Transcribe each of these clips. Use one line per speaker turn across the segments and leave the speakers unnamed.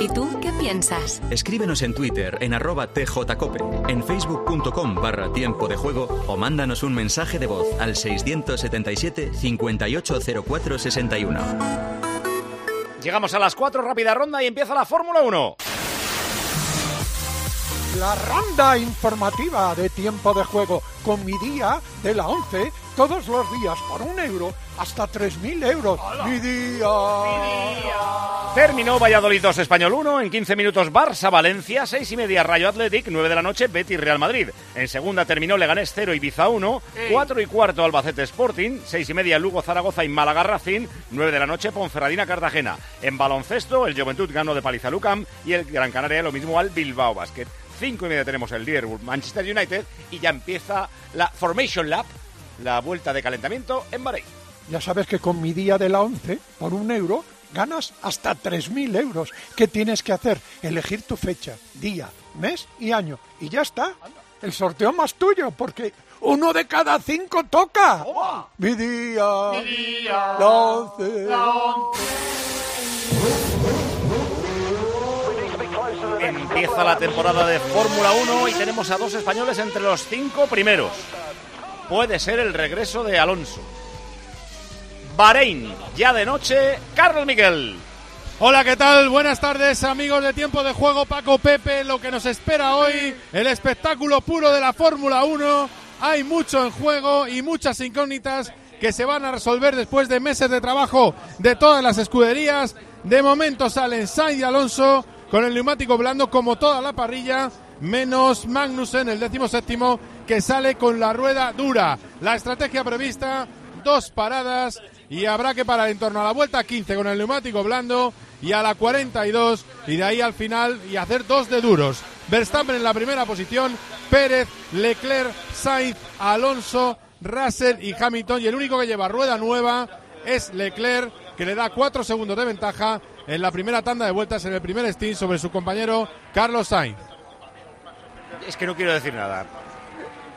¿Y tú qué piensas?
Escríbenos en Twitter en arroba tjcope, en facebook.com barra tiempo de juego o mándanos un mensaje de voz al 677 580461.
Llegamos a las 4, rápida ronda y empieza la Fórmula 1.
La ronda informativa de tiempo de juego con mi día de la 11 todos los días por un euro hasta 3.000 euros. Mi día.
Terminó Valladolid 2, Español 1. En 15 minutos Barça, Valencia. 6 y media Rayo Athletic. 9 de la noche Betis, Real Madrid. En segunda terminó Leganés 0, Ibiza 1. 4 y cuarto Albacete Sporting. 6 y media Lugo, Zaragoza y Málaga Racing. 9 de la noche Ponferradina, Cartagena. En baloncesto el Juventud ganó de paliza Lucam. Y el Gran Canaria lo mismo al Bilbao Basket. 5 y media tenemos el Liverpool, Manchester United. Y ya empieza la Formation Lab, la vuelta de calentamiento en Bahrein.
Ya sabes que con mi día de la 11, por un euro, ganas hasta 3.000 euros. ¿Qué tienes que hacer? Elegir tu fecha, día, mes y año. Y ya está. El sorteo más tuyo, porque uno de cada cinco toca. Mi día.
Mi día.
La 11.
Empieza la temporada de Fórmula 1 y tenemos a dos españoles entre los cinco primeros. Puede ser el regreso de Alonso. Bahrein, ya de noche, Carlos Miguel.
Hola, ¿qué tal? Buenas tardes, amigos de Tiempo de Juego, Paco Pepe. Lo que nos espera hoy, el espectáculo puro de la Fórmula 1. Hay mucho en juego y muchas incógnitas que se van a resolver después de meses de trabajo de todas las escuderías. De momento salen Sainz y Alonso con el neumático blando como toda la parrilla, menos Magnussen, el décimo séptimo, que sale con la rueda dura. La estrategia prevista, dos paradas y habrá que parar en torno a la vuelta 15 con el neumático blando y a la 42 y de ahí al final y hacer dos de duros. Verstappen en la primera posición, Pérez, Leclerc, Sainz, Alonso, Russell y Hamilton y el único que lleva rueda nueva es Leclerc que le da cuatro segundos de ventaja en la primera tanda de vueltas en el primer stint sobre su compañero Carlos Sainz.
Es que no quiero decir nada.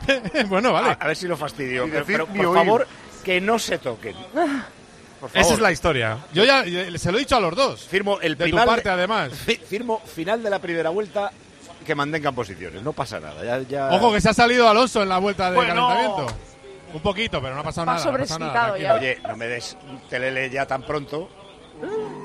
bueno, vale.
A, a ver si lo fastidio. Pero, por
oír.
favor, que no se toquen.
Esa es la historia. Yo ya se lo he dicho a los dos.
Firmo el
de tu parte, además.
Fi- Firmo final de la primera vuelta que mantengan posiciones. No pasa nada. Ya, ya-
Ojo que se ha salido Alonso en la vuelta de
Bueno.
calentamiento. Un poquito, pero no ha pasado nada. no ha pasado nada,
sobreexcitado
tranquilo.
Oye, no me des un telele ya tan pronto.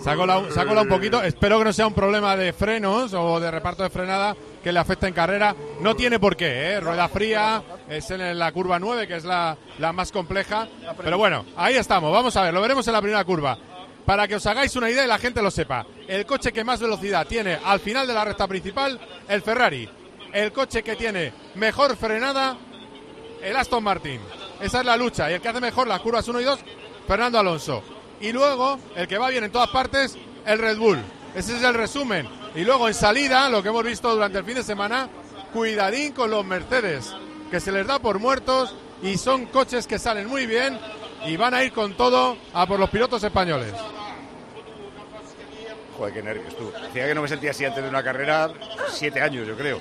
Ha colado un poquito. Espero que no sea un problema de frenos o de reparto de frenada que le afecte en carrera. No tiene por qué, ¿eh? Rueda fría, es en la curva 9, que es la, la más compleja. Pero bueno, ahí estamos. Vamos a ver, lo veremos en la primera curva. Para que os hagáis una idea y la gente lo sepa. El coche que más velocidad tiene al final de la recta principal, el Ferrari. El coche que tiene mejor frenada, el Aston Martin. Esa es la lucha. Y el que hace mejor las curvas 1 y 2, Fernando Alonso. Y luego, el que va bien en todas partes, el Red Bull. Ese es el resumen. Y luego en salida, lo que hemos visto durante el fin de semana, cuidadín con los Mercedes, que se les da por muertos y son coches que salen muy bien y van a ir con todo a por los pilotos españoles.
Joder, qué nervios tú. Decía que no me sentía así antes de una carrera, siete años, yo creo.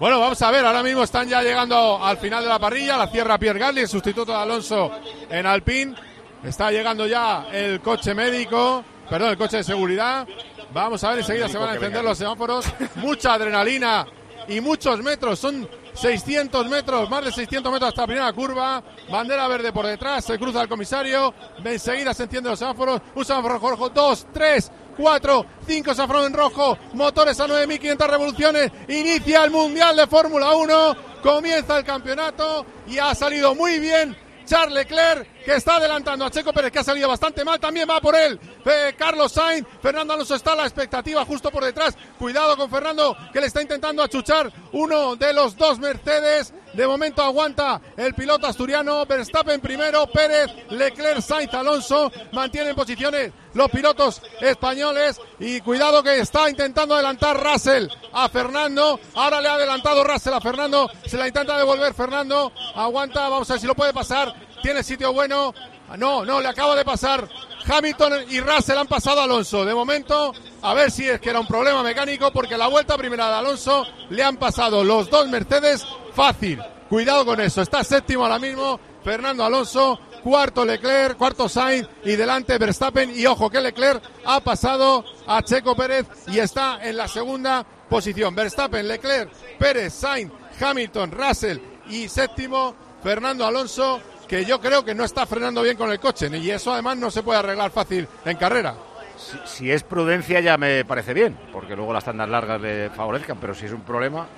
Bueno, vamos a ver, ahora mismo están ya llegando al final de la parrilla, la cierra Pierre Gasly, el sustituto de Alonso en Alpine. Está llegando ya el coche médico, perdón, el coche de seguridad. Vamos a ver, enseguida se van a encender los semáforos. Mucha adrenalina y muchos metros, son 600 metros, más de 600 metros hasta la primera curva. Bandera verde por detrás, se cruza el comisario. Enseguida se encienden los semáforos. Un semáforo rojo, dos, tres, cuatro, cinco semáforos en rojo. Motores a 9.500 revoluciones. Inicia el Mundial de Fórmula 1. Comienza el campeonato y ha salido muy bien Charles Leclerc, que está adelantando a Checo Pérez, que ha salido bastante mal, también va por él. Eh, Carlos Sainz, Fernando Alonso está a la expectativa justo por detrás. Cuidado con Fernando, que le está intentando achuchar uno de los dos Mercedes. De momento aguanta el piloto asturiano, Verstappen primero, Pérez, Leclerc, Sainz, Alonso. Mantienen posiciones los pilotos españoles y cuidado que está intentando adelantar Russell a Fernando. Ahora le ha adelantado Russell a Fernando, se la intenta devolver Fernando. Aguanta, vamos a ver si lo puede pasar. Tiene sitio bueno. No, no, le acaba de pasar. Hamilton y Russell han pasado a Alonso. De momento, a ver si es que era un problema mecánico, porque la vuelta primera de Alonso le han pasado los dos Mercedes fácil. Cuidado con eso. Está séptimo ahora mismo. Fernando Alonso cuarto Leclerc, cuarto Sainz y delante Verstappen. Y ojo que Leclerc ha pasado a Checo Pérez y está en la segunda posición. Verstappen, Leclerc, Pérez, Sainz, Hamilton, Russell y séptimo Fernando Alonso, que yo creo que no está frenando bien con el coche. Y eso además no se puede arreglar fácil en carrera.
Si, si es prudencia ya me parece bien, porque luego las tandas largas le favorezcan, pero si es un problema,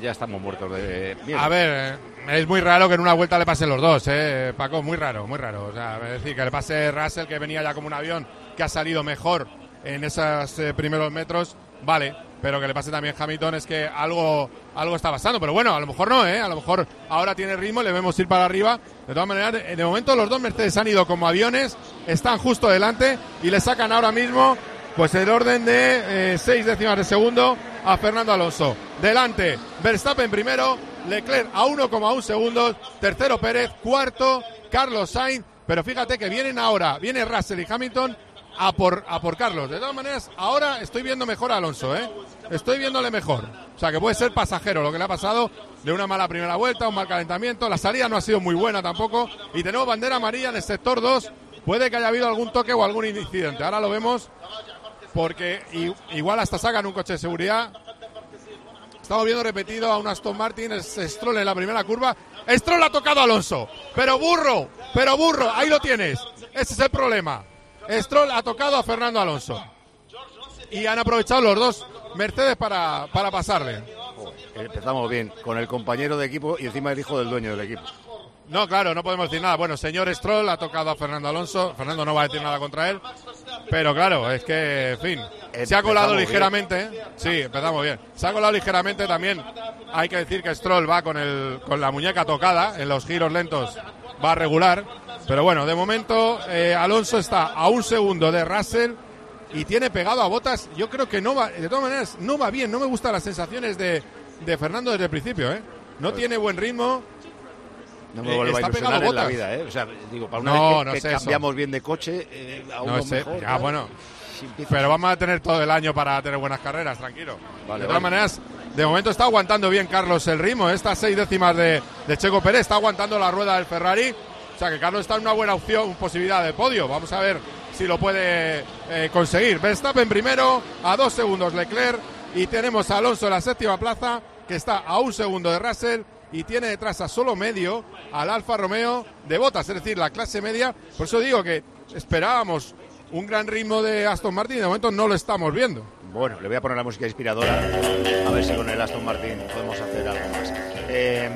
ya estamos muertos de miedo.
A ver, eh, es muy raro que en una vuelta le pasen los dos, ¿eh? Paco, muy raro, muy raro. O sea, es decir, que le pase Russell, que venía ya como un avión, que ha salido mejor en esos eh, primeros metros, vale, pero que le pase también Hamilton es que algo, algo está pasando. Pero bueno, a lo mejor no, ¿eh? A lo mejor ahora tiene ritmo, le vemos ir para arriba. De todas maneras, de, momento los dos Mercedes han ido como aviones, están justo delante y le sacan ahora mismo pues el orden de eh, seis décimas de segundo a Fernando Alonso. Delante, Verstappen primero, Leclerc a 1,1 segundos, tercero Pérez, cuarto Carlos Sainz, pero fíjate que vienen ahora, viene Russell y Hamilton a por, a por Carlos. De todas maneras, ahora estoy viendo mejor a Alonso, ¿eh? Estoy viéndole mejor. O sea, que puede ser pasajero lo que le ha pasado de una mala primera vuelta, un mal calentamiento. La salida no ha sido muy buena tampoco. Y tenemos bandera amarilla en el sector 2. Puede que haya habido algún toque o algún incidente. Ahora lo vemos porque igual hasta sacan un coche de seguridad. Estamos viendo repetido a un Aston Martin, es Stroll en la primera curva. Stroll ha tocado a Alonso, pero burro, pero burro, ahí lo tienes. Ese es el problema. Stroll ha tocado a Fernando Alonso. Y han aprovechado los dos Mercedes para, para pasarle.
Empezamos bien, con el compañero de equipo y encima el hijo del dueño del equipo.
No, claro, no podemos decir nada. Bueno, señor Stroll ha tocado a Fernando Alonso. Fernando no va a decir nada contra él. Pero claro, es que, en fin, se ha colado
bien.
ligeramente. Sí, empezamos bien. Se ha colado ligeramente también. Hay que decir que Stroll va con, el, con la muñeca tocada. En los giros lentos va a regular. Pero bueno, de momento eh, Alonso está a un segundo de Russell y tiene pegado a botas. Yo creo que no va, de todas maneras, no va bien. No me gustan las sensaciones de, de Fernando desde el principio. ¿eh? No tiene buen ritmo.
No me
Eh,
vuelva a ilusionar en la
botas.
vida, ¿eh? O sea, digo, para una
No,
vez que,
no
que
es eso.
cambiamos bien de coche, eh, a uno
No sé,
mejor,
ya bueno. Pero vamos a tener todo el año para tener buenas carreras, tranquilo.
Vale,
de todas
vale.
maneras, de momento está aguantando bien Carlos el ritmo. Estas seis décimas de, de Checo Pérez está aguantando la rueda del Ferrari. O sea que Carlos está en una buena opción, posibilidad de podio. Vamos a ver si lo puede eh, conseguir. Verstappen primero, a dos segundos Leclerc. Y tenemos a Alonso en la séptima plaza, que está a un segundo de Russell. Y tiene detrás a solo medio al Alfa Romeo de botas, es decir, la clase media. Por eso digo que esperábamos un gran ritmo de Aston Martin y de momento no lo estamos viendo.
Bueno, le voy a poner la música inspiradora a ver si con el Aston Martin podemos hacer algo más. Eh,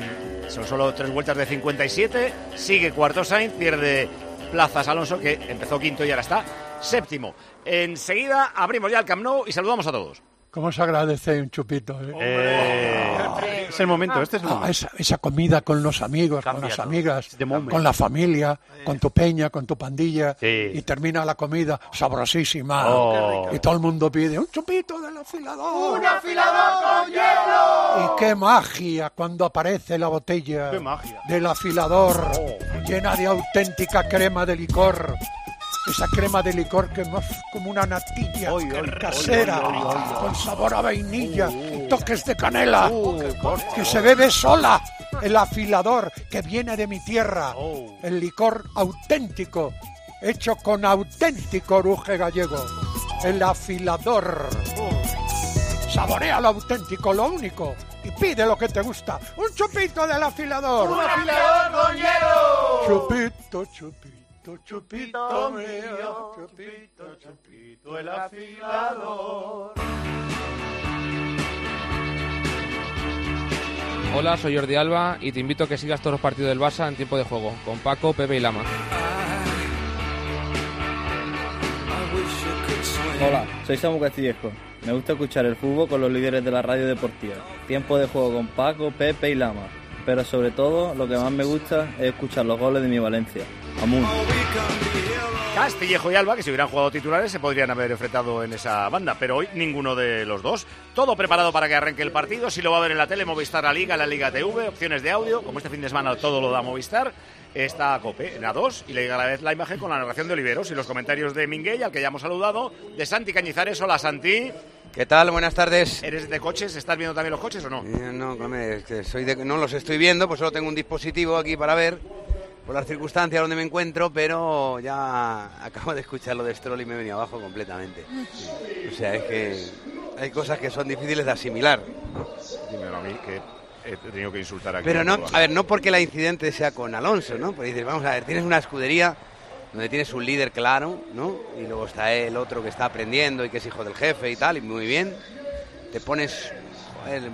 son solo tres vueltas de 57, sigue cuarto Sainz, pierde plazas Alonso, que empezó quinto y ahora está séptimo. Enseguida abrimos ya el Camp Nou y saludamos a todos.
¿Cómo se agradece un chupito? eh?
Eh,
Es el momento, este es el
Ah,
momento.
esa, esa comida con los amigos, con las
todo.
amigas, con la familia, con tu peña, con tu pandilla,
Sí.
y termina la comida sabrosísima.
Oh.
Y todo el mundo pide un chupito del afilador. ¡Un afilador con hielo! Y qué magia cuando aparece la botella
Qué magia.
del afilador llena de auténtica crema de licor. Esa crema de licor que es como una natilla
Oy, oy,
casera,
oy,
con sabor a vainilla y toques de canela
Uh,
que se bebe sola. El afilador que viene de mi tierra.
Oh.
El licor auténtico, hecho con auténtico oruge gallego. El afilador. Saborea lo auténtico, lo único. Y pide lo que te gusta. Un chupito del afilador. ¡Un afilador con hielo! Chupito, chupito, chupito mío. Chupito, chupito, el afilador.
Hola, soy Jordi Alba y te invito a que sigas todos los partidos del Barça en tiempo de juego, con Paco, Pepe y Lama.
Hola, soy Samu Castillejo. Me gusta escuchar el fútbol con los líderes de la radio deportiva. Tiempo de juego con Paco, Pepe y Lama. Pero sobre todo, lo que más me gusta es escuchar los goles de mi Valencia. Amun.
Castillejo y Alba, que si hubieran jugado titulares se podrían haber enfrentado en esa banda, pero hoy ninguno de los dos. Todo preparado para que arranque el partido. Si lo va a ver en la tele, Movistar La Liga, la Liga TV, opciones de audio. Como este fin de semana todo lo da Movistar, está a Cope en A2 y le llega a la vez la imagen con la narración de Oliveros y los comentarios de Minguey, al que ya hemos saludado, de Santi Cañizares. Hola Santi,
¿Qué tal? Buenas tardes.
¿eres de coches? ¿Estás viendo también los coches o no?
Eh, No, come, es que soy de- no los estoy viendo, pues solo tengo un dispositivo aquí para ver. Por las circunstancias donde me encuentro, pero ya acabo de escuchar lo de Stroll y me he venido abajo completamente. O sea, es que hay cosas que son difíciles de asimilar.
Dímelo a mí que he tenido que insultar aquí.
Pero no, a ver, no porque la incidente sea con Alonso, ¿no? Porque dices, vamos a ver, tienes una escudería donde tienes un líder claro, ¿no? Y luego está el otro que está aprendiendo y que es hijo del jefe y tal, y muy bien. Te pones, joder,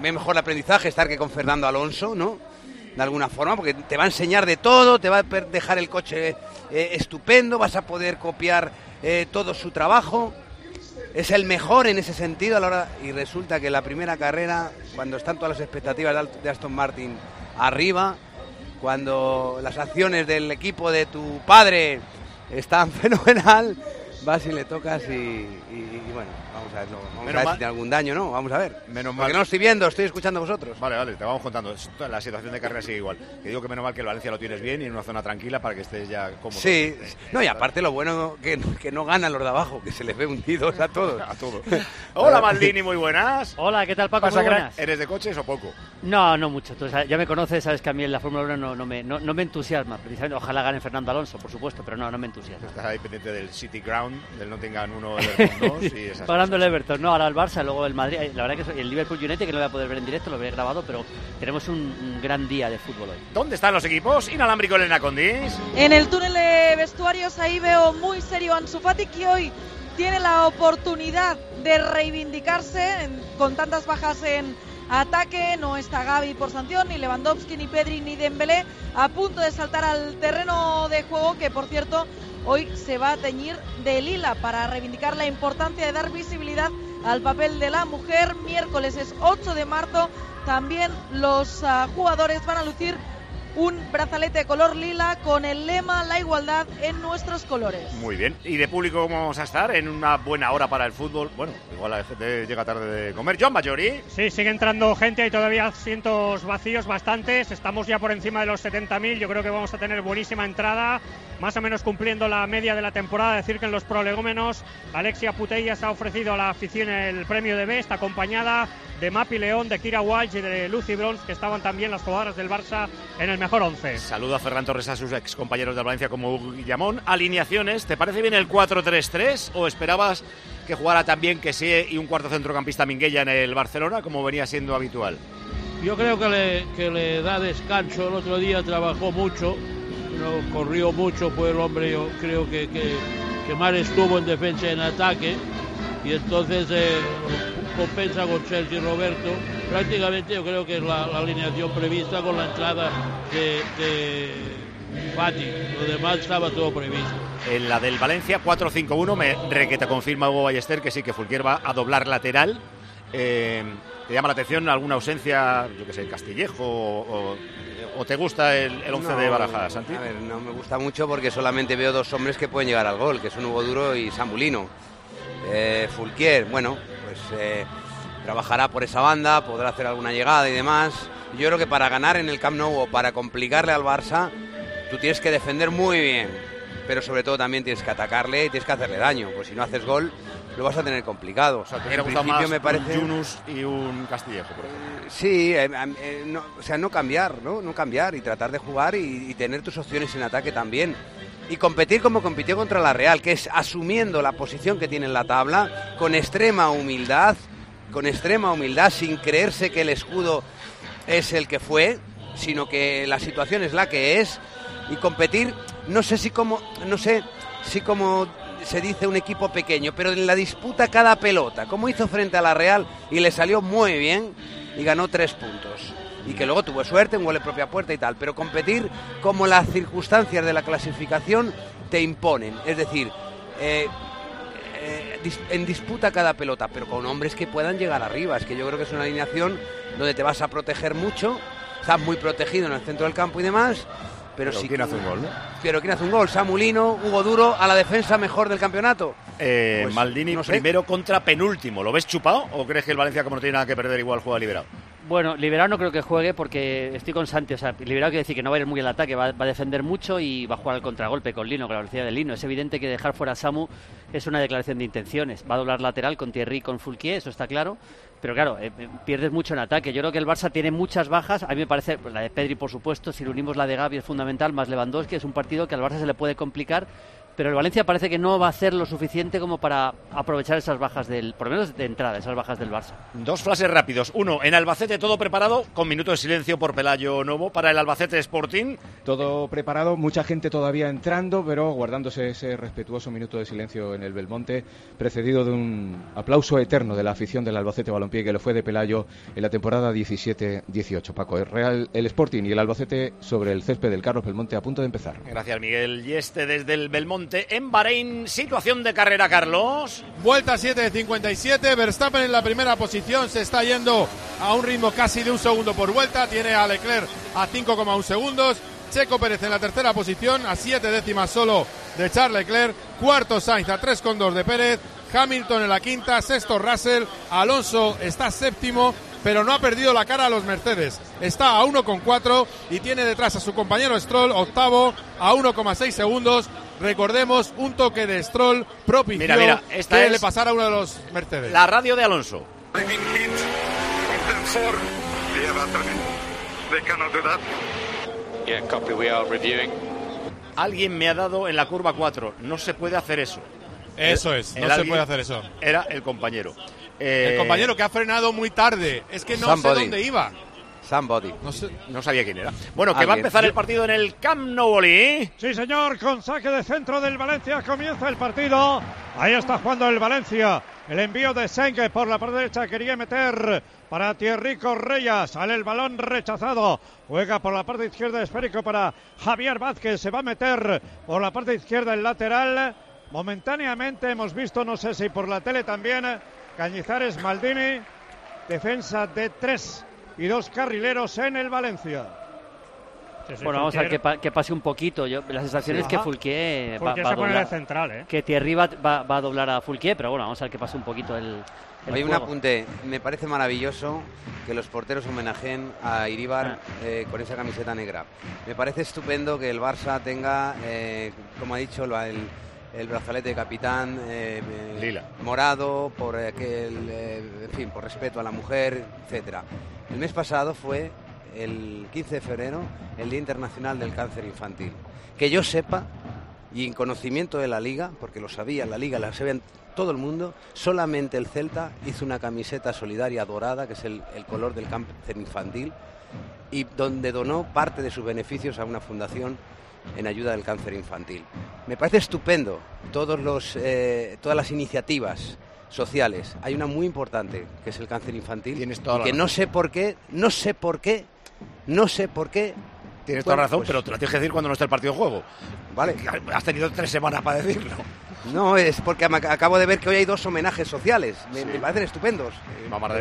mejor el aprendizaje estar que con Fernando Alonso, ¿no? De alguna forma, porque te va a enseñar de todo, te va a dejar el coche eh, estupendo, vas a poder copiar eh, todo su trabajo. Es el mejor en ese sentido a la hora y resulta que la primera carrera, cuando están todas las expectativas de Aston Martin arriba, cuando las acciones del equipo de tu padre están fenomenal, vas y le tocas y, y- y bueno, vamos a ver, no, vamos
Menos
a ver
mal-
si tiene algún daño, ¿no? Vamos a ver.
Menos
Porque
mal.
no estoy viendo, estoy escuchando a vosotros.
Vale, vale, te vamos contando. La situación de carrera sigue igual. Que digo que menos mal que el Valencia lo tienes bien y en una zona tranquila para que estés ya cómodo.
Sí, no, y aparte lo bueno que, que no ganan los de abajo, que se les ve hundidos a todos.
A todo. Hola, Maldini, muy buenas.
Hola, ¿qué tal Paco? Muy buenas.
¿Eres de coches o poco?
No, no mucho. Tú ya me conoces, sabes que a mí en la Fórmula 1 no, no me, no, no me entusiasma. Precisamente, ojalá gane Fernando Alonso, por supuesto, pero no, no me entusiasma.
Estás ahí pendiente del City Ground, del Nottingham 1, Everton 2 y esas
Pagando el. Everton, no, ahora el Barça, luego el Madrid. La verdad que el Liverpool United, que no lo voy a poder ver en directo, lo veré grabado, pero tenemos un, un gran día de fútbol hoy.
¿Dónde están los equipos? Inalámbrico Elena Condis.
En el túnel de vestuarios ahí veo muy serio a Ansu Fati que hoy tiene la oportunidad de reivindicarse en- con tantas bajas en ataque. No está Gaby por sanción, ni Lewandowski, ni Pedri, ni Dembélé a punto de saltar al terreno de juego que por cierto hoy se va a teñir de lila para reivindicar la importancia de dar visibilidad al papel de la mujer. Miércoles es 8 de marzo. También los ah, jugadores van a lucir un brazalete de color lila con el lema La igualdad en nuestros colores.
Muy bien. ¿Y de público cómo vamos a estar? En una buena hora para el fútbol. Bueno, igual la gente llega tarde de comer. John Mayori.
Sí, sigue entrando gente, hay todavía asientos vacíos bastantes, estamos ya por encima de los 70.000, yo creo que vamos a tener buenísima entrada, más o menos cumpliendo la media de la temporada, decir que en los prolegómenos Alexia Putellas ha ofrecido a la afición el premio de B, está acompañada de Mapi León, de Kira Walsh y de Lucy Bronze, que estaban también las jugadoras del Barça en el mejor once.
Saludo a Ferran Torres, a sus ex compañeros de Valencia como Hugo Guillamón. Alineaciones, ¿te parece bien el 4-3-3 o esperabas que jugara también que sí y un cuarto centrocampista Minguella en el Barcelona como venía siendo habitual?
Yo creo que le, que le da descanso. El otro día trabajó mucho, no, corrió mucho, fue el hombre, yo creo que, que, que más estuvo en defensa y en ataque. Y entonces eh, compensa con Sergio Roberto. Prácticamente yo creo que es la, la alineación prevista con la entrada de, de Fati. Lo demás estaba todo previsto.
En la del Valencia 4-5-1 me requeta confirma Hugo Ballester que sí que Fulquier va a doblar lateral. Eh, ¿Te llama la atención alguna ausencia, yo que sé, Castillejo o, o- o te gusta el, el once
No,
de Barajas, Santi?
A ver, no me gusta mucho porque solamente veo dos hombres que pueden llegar al gol, que son Hugo Duro y Samulino. Eh, Fulquier, bueno, pues eh, trabajará por esa banda, podrá hacer alguna llegada y demás. Yo creo que para ganar en el Camp Nou o para complicarle al Barça, tú tienes que defender muy bien, pero sobre todo también tienes que atacarle y tienes que hacerle daño, pues si no haces gol lo vas a tener complicado.
O sea, ¿te
En principio
más
me parece
un Yunus y un Castillejo, por ejemplo?
Sí, eh, eh, no, o sea, no cambiar, ¿no? No cambiar y tratar de jugar y, y tener tus opciones en ataque también. Y competir como compitió contra la Real, que es asumiendo la posición que tiene en la tabla, con extrema humildad, con extrema humildad, sin creerse que el escudo es el que fue, sino que la situación es la que es. Y competir, no sé si como, no sé si como se dice un equipo pequeño, pero en la disputa cada pelota, como hizo frente a la Real y le salió muy bien y ganó tres puntos. Y que luego tuvo suerte, un gol de propia puerta y tal, pero competir como las circunstancias de la clasificación te imponen. Es decir, eh, eh, en disputa cada pelota, pero con hombres que puedan llegar arriba. Es que yo creo que es una alineación donde te vas a proteger mucho, estás muy protegido en el centro del campo y demás. Pero,
Pero
sí
¿quién
que-
hace un gol, no?
Pero ¿quién hace un gol? Samulino, Hugo Duro, a la defensa mejor del campeonato.
Eh,
Pues,
Maldini
no sé.
primero contra penúltimo. ¿Lo ves chupado o crees que el Valencia, como no tiene nada que perder, igual juega liberado?
Bueno, Liberado no creo que juegue porque estoy con Santi. O sea, Liberado quiere decir que no va a ir muy al ataque, va, va a defender mucho y va a jugar al contragolpe con Lino, con la velocidad de Lino. Es evidente que dejar fuera a Samu es una declaración de intenciones. Va a doblar lateral con Thierry y con Fulquier, eso está claro. Pero claro, eh, eh, pierdes mucho en ataque. Yo creo que el Barça tiene muchas bajas. A mí me parece, pues, la de Pedri, por supuesto, si le unimos la de Gavi es fundamental, más Lewandowski, es un partido que al Barça se le puede complicar pero el Valencia parece que no va a hacer lo suficiente como para aprovechar esas bajas del, por lo menos de entrada, esas bajas del Barça.
Dos frases rápidos. Uno, en Albacete todo preparado, con minuto de silencio por Pelayo Novo para el Albacete Sporting.
Todo preparado, mucha gente todavía entrando, pero guardándose ese respetuoso minuto de silencio en el Belmonte, precedido de un aplauso eterno de la afición del Albacete Balompié, que lo fue de Pelayo en la temporada 17-18. Paco, el Real, el Sporting y el Albacete sobre el césped del Carlos Belmonte a punto de empezar.
Gracias, Miguel. Y este desde el Belmonte en Bahrein. Situación de carrera, Carlos.
Vuelta 7 de 57. Verstappen en la primera posición. Se está yendo a un ritmo casi de un segundo por vuelta. Tiene a Leclerc a 5,1 segundos. Checo Pérez en la tercera posición, a 7 décimas solo de Charles Leclerc. Cuarto Sainz a 3,2 de Pérez. Hamilton en la quinta. Sexto Russell. Alonso está séptimo pero no ha perdido la cara a los Mercedes. Está a 1,4 y tiene detrás a su compañero Stroll, octavo, a 1,6 segundos. Recordemos un toque de Stroll propicio
Mira, mira, esta
que
es
le pasara a uno de los Mercedes.
La radio de Alonso. Alguien me ha dado en la curva 4. No se puede hacer eso.
Eso es, no se puede hacer eso.
Era el compañero.
El
Eh,
compañero que ha frenado muy tarde. Es que no sé dónde iba.
Somebody.
No sé.
No sabía quién era. Bueno, que va a empezar el partido en el Camp Nou, Oli.
Sí, señor, con saque de centro del Valencia comienza el partido. Ahí está jugando el Valencia. El envío de Sengue por la parte derecha quería meter para Thierry Correia. Sale el balón rechazado. Juega por la parte izquierda esférico para Javier Vázquez. Se va a meter por la parte izquierda el lateral. Momentáneamente hemos visto, no sé si por la tele también, Cañizares Maldini. Defensa de tres y dos carrileros en el Valencia.
Bueno, vamos a ver que, pa- que pase un poquito. Yo, la sensación
Sí.
es que. Fulquier va, va a doblar.
central, ¿eh?
Que Thierry va, va- va a doblar a Fulquier, pero bueno, vamos a ver que pase un poquito el. el
Hay un
juego.
apunte. Me parece maravilloso que los porteros homenajeen a Iribar
Ah.
eh, con esa camiseta negra. Me parece estupendo que el Barça tenga, eh, como ha dicho, la- el, el brazalete de capitán eh,
Lila.
morado por aquel, eh, en fin, por respeto a la mujer, etcétera. El mes pasado fue el 15 de febrero el Día Internacional del Cáncer Infantil. Que yo sepa y en conocimiento de la liga, porque lo sabía la liga, la sabía todo el mundo, solamente el Celta hizo una camiseta solidaria dorada, que es el, el color del cáncer infantil, y donde donó parte de sus beneficios a una fundación en ayuda del cáncer infantil. Me parece estupendo todos los, eh, todas las iniciativas sociales. Hay una muy importante, que es el cáncer infantil,
Tienes toda
y
la
que no
razón.
sé por qué, no sé por qué, no sé por qué.
Tienes
Bueno,
toda razón,
pues-
pero te lo tienes que decir cuando no esté el partido en juego.
Vale.
Has tenido tres semanas para decirlo.
No, es porque acabo de ver que hoy hay dos homenajes sociales. Me, me parecen estupendos.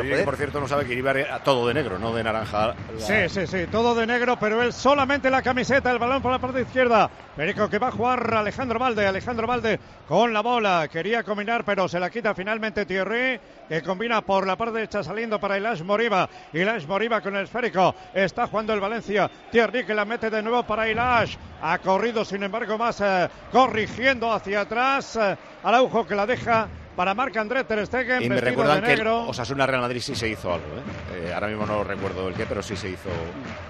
Joder,
por cierto no sabe que iba a todo de negro, no de naranja. La-
Sí, sí, sí, todo de negro, pero él solamente la camiseta, el balón por la parte izquierda. Perico que va a jugar Alejandro Valde, Alejandro Valde con la bola, quería combinar, pero se la quita finalmente Thierry, que combina por la parte derecha saliendo para Ilash Moriba. Ilash Moriba con el esférico, está jugando el Valencia. Thierry que la mete de nuevo para Ilash, ha corrido sin embargo más, eh, corrigiendo hacia atrás. Eh, Araujo que la deja para Marc André Ter Stegen,
Y me recuerdan
de
que
negro.
Osasuna Real Madrid sí se hizo algo. ¿eh? Eh, ahora mismo no recuerdo el qué, pero sí se hizo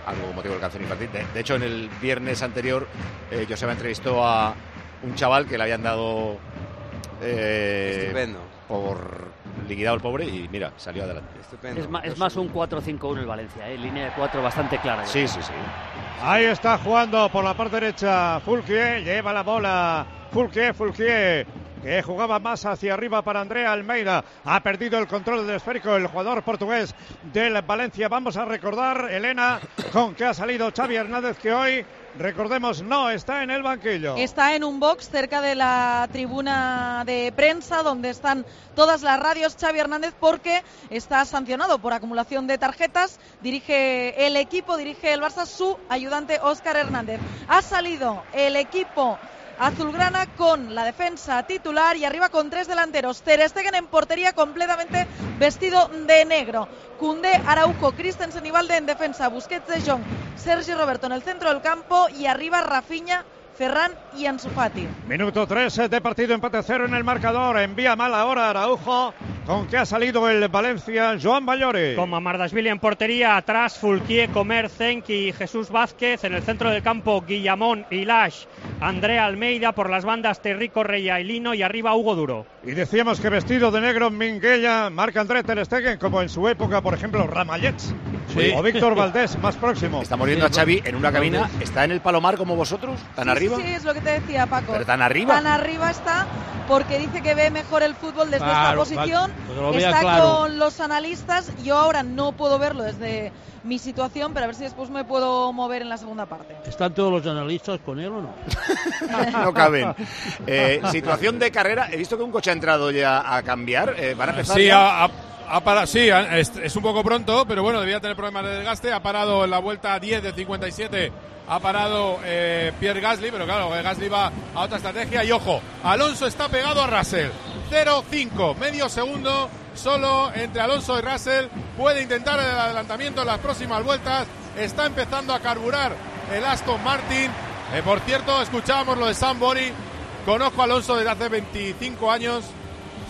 algo con motivo del cáncer infantil. De, de hecho, en el viernes anterior, eh, Joseba entrevistó a un chaval que le habían dado. eh,
Estupendo.
por liquidado el pobre y mira, salió adelante.
Estupendo.
Es, es más un 4-5-1 el Valencia, ¿eh? línea de 4 bastante clara.
Sí, sí, sí.
Ahí está jugando por la parte derecha Fulquier, lleva la bola Fulquier, Fulquier, que jugaba más hacia arriba para Andrea Almeida. Ha perdido el control del esférico el jugador portugués del Valencia. Vamos a recordar, Elena, con que ha salido Xavi Hernández, que hoy, recordemos, no está en el banquillo.
Está en un box cerca de la tribuna de prensa donde están todas las radios Xavi Hernández porque está sancionado por acumulación de tarjetas. Dirige el equipo, dirige el Barça su ayudante Óscar Hernández. Ha salido el equipo azulgrana con la defensa titular y arriba con tres delanteros. Ter en portería completamente vestido de negro. Cundé, Araujo, Christensen y en defensa. Busquets de Jong, Sergi Roberto en el centro del campo y arriba Rafinha Ferran y Ansu Fati.
Minuto 3 de partido, empate cero en el marcador. Envía mal ahora Araujo, con que ha salido el Valencia, Joan Ballore.
Con Mamardashvili en portería, atrás Fulquier, Comer, Zenki y Jesús Vázquez. En el centro del campo, Guillamón, Ilash, Andrea Almeida. Por las bandas, Terrico Reya y Lino. Y arriba, Hugo Duro.
Y decíamos que vestido de negro Minguella, marca André Ter Stegen, como en su época, por ejemplo, Ramallets.
Sí.
O Víctor Valdés, más próximo.
Estamos viendo a Xavi en una cabina. ¿Está en el Palomar como vosotros? ¿Tan
Sí,
arriba?
Sí, sí, es lo que te decía Paco.
¿Pero tan arriba?
Tan arriba está porque dice que ve mejor el fútbol desde esta
Claro,
posición.
que lo vea
Está
claro.
con los analistas. Yo ahora no puedo verlo desde mi situación, pero a ver si después me puedo mover en la segunda parte.
¿Están todos los analistas con él o no?
no caben. Eh, situación de carrera. He visto que un coche ha entrado ya a cambiar. Eh, ¿Van a empezar?
Sí,
ya?
ha, ha- ha parado, sí, es un poco pronto, pero bueno, debía tener problemas de desgaste. Ha parado en la vuelta 10 de 57. Ha parado eh, Pierre Gasly, pero claro, eh, Gasly va a otra estrategia. Y ojo, Alonso está pegado a Russell. 0-5, medio segundo solo entre Alonso y Russell. Puede intentar el adelantamiento en las próximas vueltas. Está empezando a carburar el Aston Martin. Eh, por cierto, escuchábamos lo de Sam Bori. Conozco a Alonso desde hace 25 años.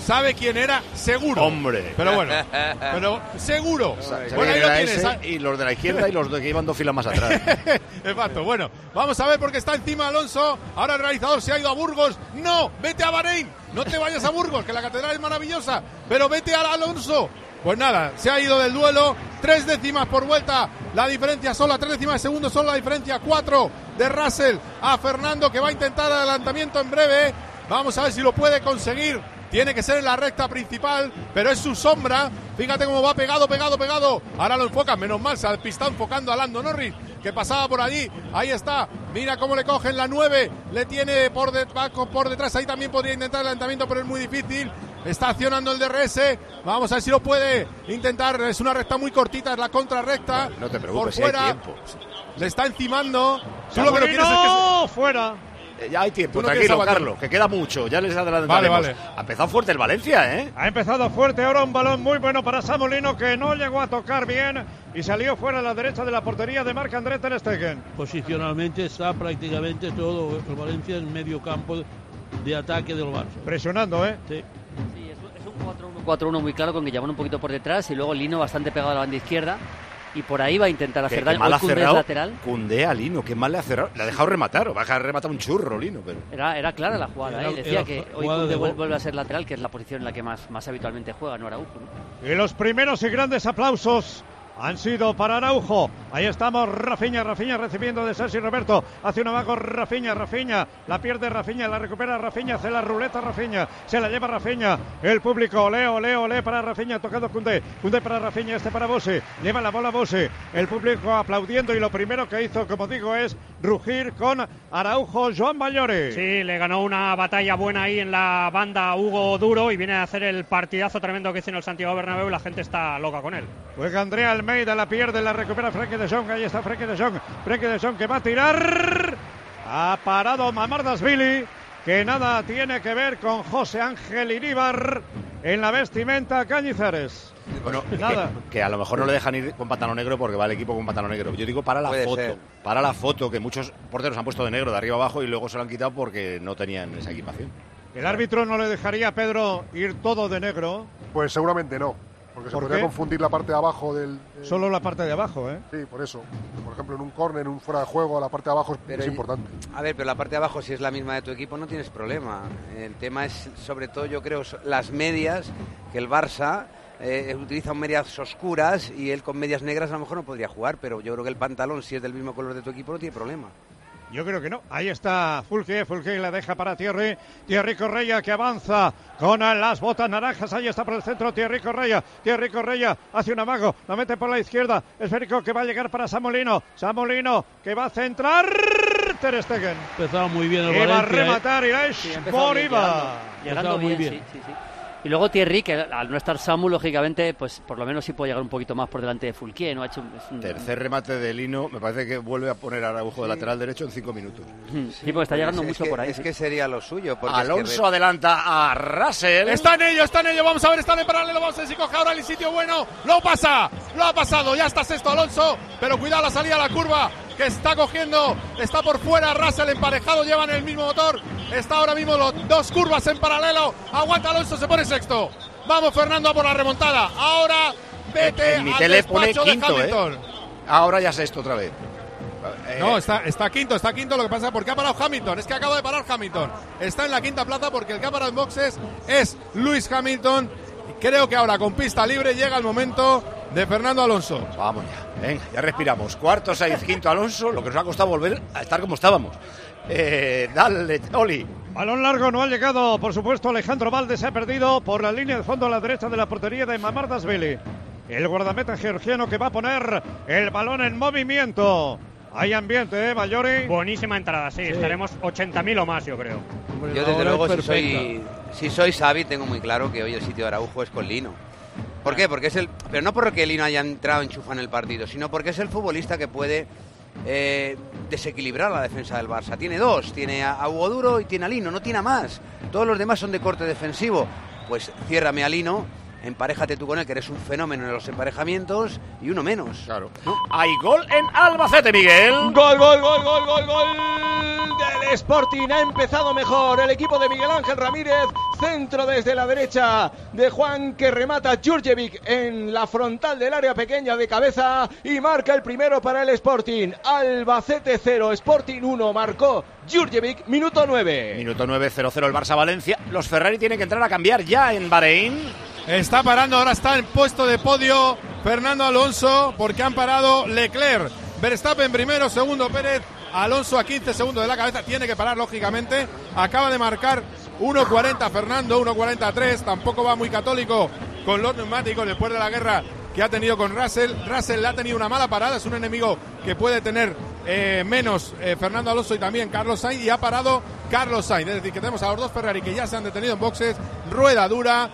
¿Sabe quién era? Seguro.
Hombre.
Pero bueno, pero seguro. Bueno, ahí lo tienes. ah.
y los de la izquierda y los de que iban dos filas más atrás.
Exacto. Bueno, vamos a ver porque está encima Alonso. Ahora el realizador se ha ido a Burgos. No, vete a Bahrein. No te vayas a Burgos, que la catedral es maravillosa. Pero vete a Alonso. Pues nada, se ha ido del duelo. Tres décimas por vuelta. La diferencia sola, tres décimas de segundo, solo la diferencia. Cuatro de Russell a Fernando, que va a intentar adelantamiento en breve. Vamos a ver si lo puede conseguir. Tiene que ser en la recta principal, pero es su sombra. Fíjate cómo va pegado, pegado, pegado. Ahora lo enfocan, menos mal, se está enfocando a Lando Norris, que pasaba por allí. Ahí está, mira cómo le cogen la 9. Le tiene por, de- por detrás, ahí también podría intentar el adelantamiento, pero es muy difícil. Está accionando el DRS. Vamos a ver si lo puede intentar. Es una recta muy cortita, es la contrarrecta.
No te
por
preocupes, si hay
fuera.
tiempo.
Le está encimando. Tú lo que no quieres es que se-
¡No! ¡Fuera!
Eh, Ya hay tiempo,
no
tranquilo. Carlos, que queda mucho. Ya les adelantaremos.
Vale, vale.
Ha empezado fuerte el Valencia, ¿eh?
Ha empezado fuerte ahora un balón muy bueno para Samolino que no llegó a tocar bien y salió fuera a la derecha de la portería de Marc André Ter Stegen.
Posicionalmente está prácticamente todo el Valencia en medio campo de ataque del Barça.
Presionando, ¿eh?
Sí.
Sí, es un- es un 4-1 muy claro con Guillamón un poquito por detrás y luego Lino bastante pegado a la banda izquierda. Y por ahí va a intentar hacer daño.
mal
Koundé es lateral.
Cundé a Lino, que mal le ha cerrado. Le ha dejado rematar, o va a dejar rematar un churro, Lino, pero.
Era, era clara la jugada.
Era-
¿eh? Decía
era
que hoy
gol.
vuelve a ser lateral, que es la posición en la que más, más habitualmente juega, no Araujo. ¿no?
Y los primeros y grandes aplausos han sido para Araujo. Ahí estamos, Rafiña, Rafiña recibiendo de Sergi Roberto. Hace un amago Rafiña, Rafiña. La pierde Rafiña, la recupera Rafiña, hace la ruleta Rafiña. Se la lleva Rafiña. El público, ole, ole, ole para Rafiña, tocado Cundé. Cundé para Rafiña, este para Bose. Lleva la bola Bose. El público aplaudiendo y lo primero que hizo, como digo, es rugir con Araujo, Joan Ballore.
Sí, le ganó una batalla buena ahí en la banda Hugo Duro y viene a hacer el partidazo tremendo que hizo en el Santiago Bernabéu la gente está loca con él.
Juega Andrea Almeida, la pierde, la recupera Frenkie de Jong. Ahí está Frenkie de Jong. Frenkie de Jong que va a tirar. Ha parado Mamardasvili, que nada tiene que ver con José Ángel Iríbar en la vestimenta Cañizares.
Bueno,
Nada.
Que, que a lo mejor no le dejan ir con pantalón negro porque va el equipo con pantalón negro. Yo digo para la
Puede
foto.
ser.
Para la foto, que muchos porteros han puesto de negro de arriba abajo y luego se lo han quitado porque no tenían esa equipación.
El árbitro no le dejaría a Pedro ir todo de negro,
Pues seguramente no, porque se
¿Por
podría
qué?
confundir la parte de abajo del...
solo la parte de abajo, ¿eh?
Sí, por eso. Por ejemplo, en un córner, en un fuera de juego, la parte de abajo es,
Pero
es
y-
importante.
A ver, pero la parte de abajo, si es la misma de tu equipo, no tienes problema. El tema es, sobre todo, yo creo, las medias, que el Barça eh, utiliza medias oscuras y él con medias negras a lo mejor no podría jugar, pero yo creo que el pantalón, si es del mismo color de tu equipo, no tiene problema.
Yo creo que no. Ahí está Fulke, Fulke la deja para Thierry. Thierry Correia que avanza con las botas naranjas. Ahí está por el centro Thierry Correia. Thierry Correia hace un amago, la mete por la izquierda. Esférico que va a llegar para Samolino. Samolino que va a centrar. Ter Stegen.
Empezado muy bien el
a
Valencia. ¿eh?
rematar y
Sí,
Boriba.
llegando, llegando
muy
bien,
bien.
sí, sí, sí. Y luego Thierry, que al no estar Samu, lógicamente, pues por lo menos sí puede llegar un poquito más por delante de Fulquier, ¿no? Ha hecho un- un-
Tercer remate de Lino, me parece que vuelve a poner a Araujo de lateral derecho en cinco minutos.
Sí, porque está llegando
Es
mucho
que-
por ahí.
Es
sí.
que sería lo suyo. porque es que
Alonso adelanta a Russell.
Está en ello, está en ello. Vamos a ver, están en paralelo. Vamos a ver si coge ahora el sitio bueno. Lo pasa, lo ha pasado. Ya está sexto Alonso. Pero cuidado la salida a la curva que está cogiendo. Está por fuera. Russell emparejado. Llevan el mismo motor. Está ahora mismo los dos curvas en paralelo. Aguanta Alonso, se pone sexto. Vamos, Fernando, a por la remontada. Ahora vete
en mi
al
tele pone
despacho de
quinto, ¿eh? Ahora ya sexto otra vez. Eh,
No, está, está quinto, está quinto. Lo que pasa porque ha parado Hamilton. Es que acaba de parar Hamilton. Está en la quinta plaza porque el que ha parado en boxes es Luis Hamilton. Creo que ahora con pista libre llega el momento de Fernando Alonso.
Vamos ya, venga, ya respiramos. Cuarto, seis, quinto Alonso, lo que nos ha costado volver a estar como estábamos. Eh, dale, Oli.
Balón largo no ha llegado, por supuesto, Alejandro Valde se ha perdido por la línea de fondo a la derecha de la portería de Mamardasvili. El guardameta georgiano que va a poner el balón en movimiento. Hay ambiente, ¿eh, Mayori?
Buenísima entrada, sí. Estaremos 80.000 o más, yo creo.
Yo desde luego, si soy, si soy Xavi, tengo muy claro que hoy el sitio de Araujo es con Lino. ¿Por qué? Porque es el, pero no porque Lino haya entrado enchufa en el partido, sino porque es el futbolista que puede eh, desequilibrar la defensa del Barça. Tiene dos, tiene a, a Hugo Duro y tiene a Lino, no tiene a más. Todos los demás son de corte defensivo. Pues ciérrame a Lino, emparéjate tú con él, que eres un fenómeno en los emparejamientos, y uno menos.
Claro. Hay gol en Albacete, Miguel.
Gol, gol, gol, gol, gol, gol del Sporting. Ha empezado mejor el equipo de Miguel Ángel Ramírez. Centro desde la derecha de Juan que remata Djurjevic en la frontal del área pequeña de cabeza y marca el primero para el Sporting. Albacete 0, Sporting 1. Marcó Djurjevic, minuto 9.
Minuto 9, 0-0 el Barça-Valencia. Los Ferrari tienen que entrar a cambiar ya en Bahrein.
Está parando, ahora está en puesto de podio Fernando Alonso porque han parado Leclerc. Verstappen primero, segundo Pérez. Alonso a 15 segundos de la cabeza. Tiene que parar, lógicamente. Acaba de marcar 1.40 Fernando, 1.43. Tampoco va muy católico con los neumáticos después de la guerra que ha tenido con Russell. Russell le ha tenido una mala parada. Es un enemigo que puede tener eh, menos eh, Fernando Alonso y también Carlos Sainz. Y ha parado Carlos Sainz. Es decir, que tenemos a los dos Ferrari que ya se han detenido en boxes. Rueda dura.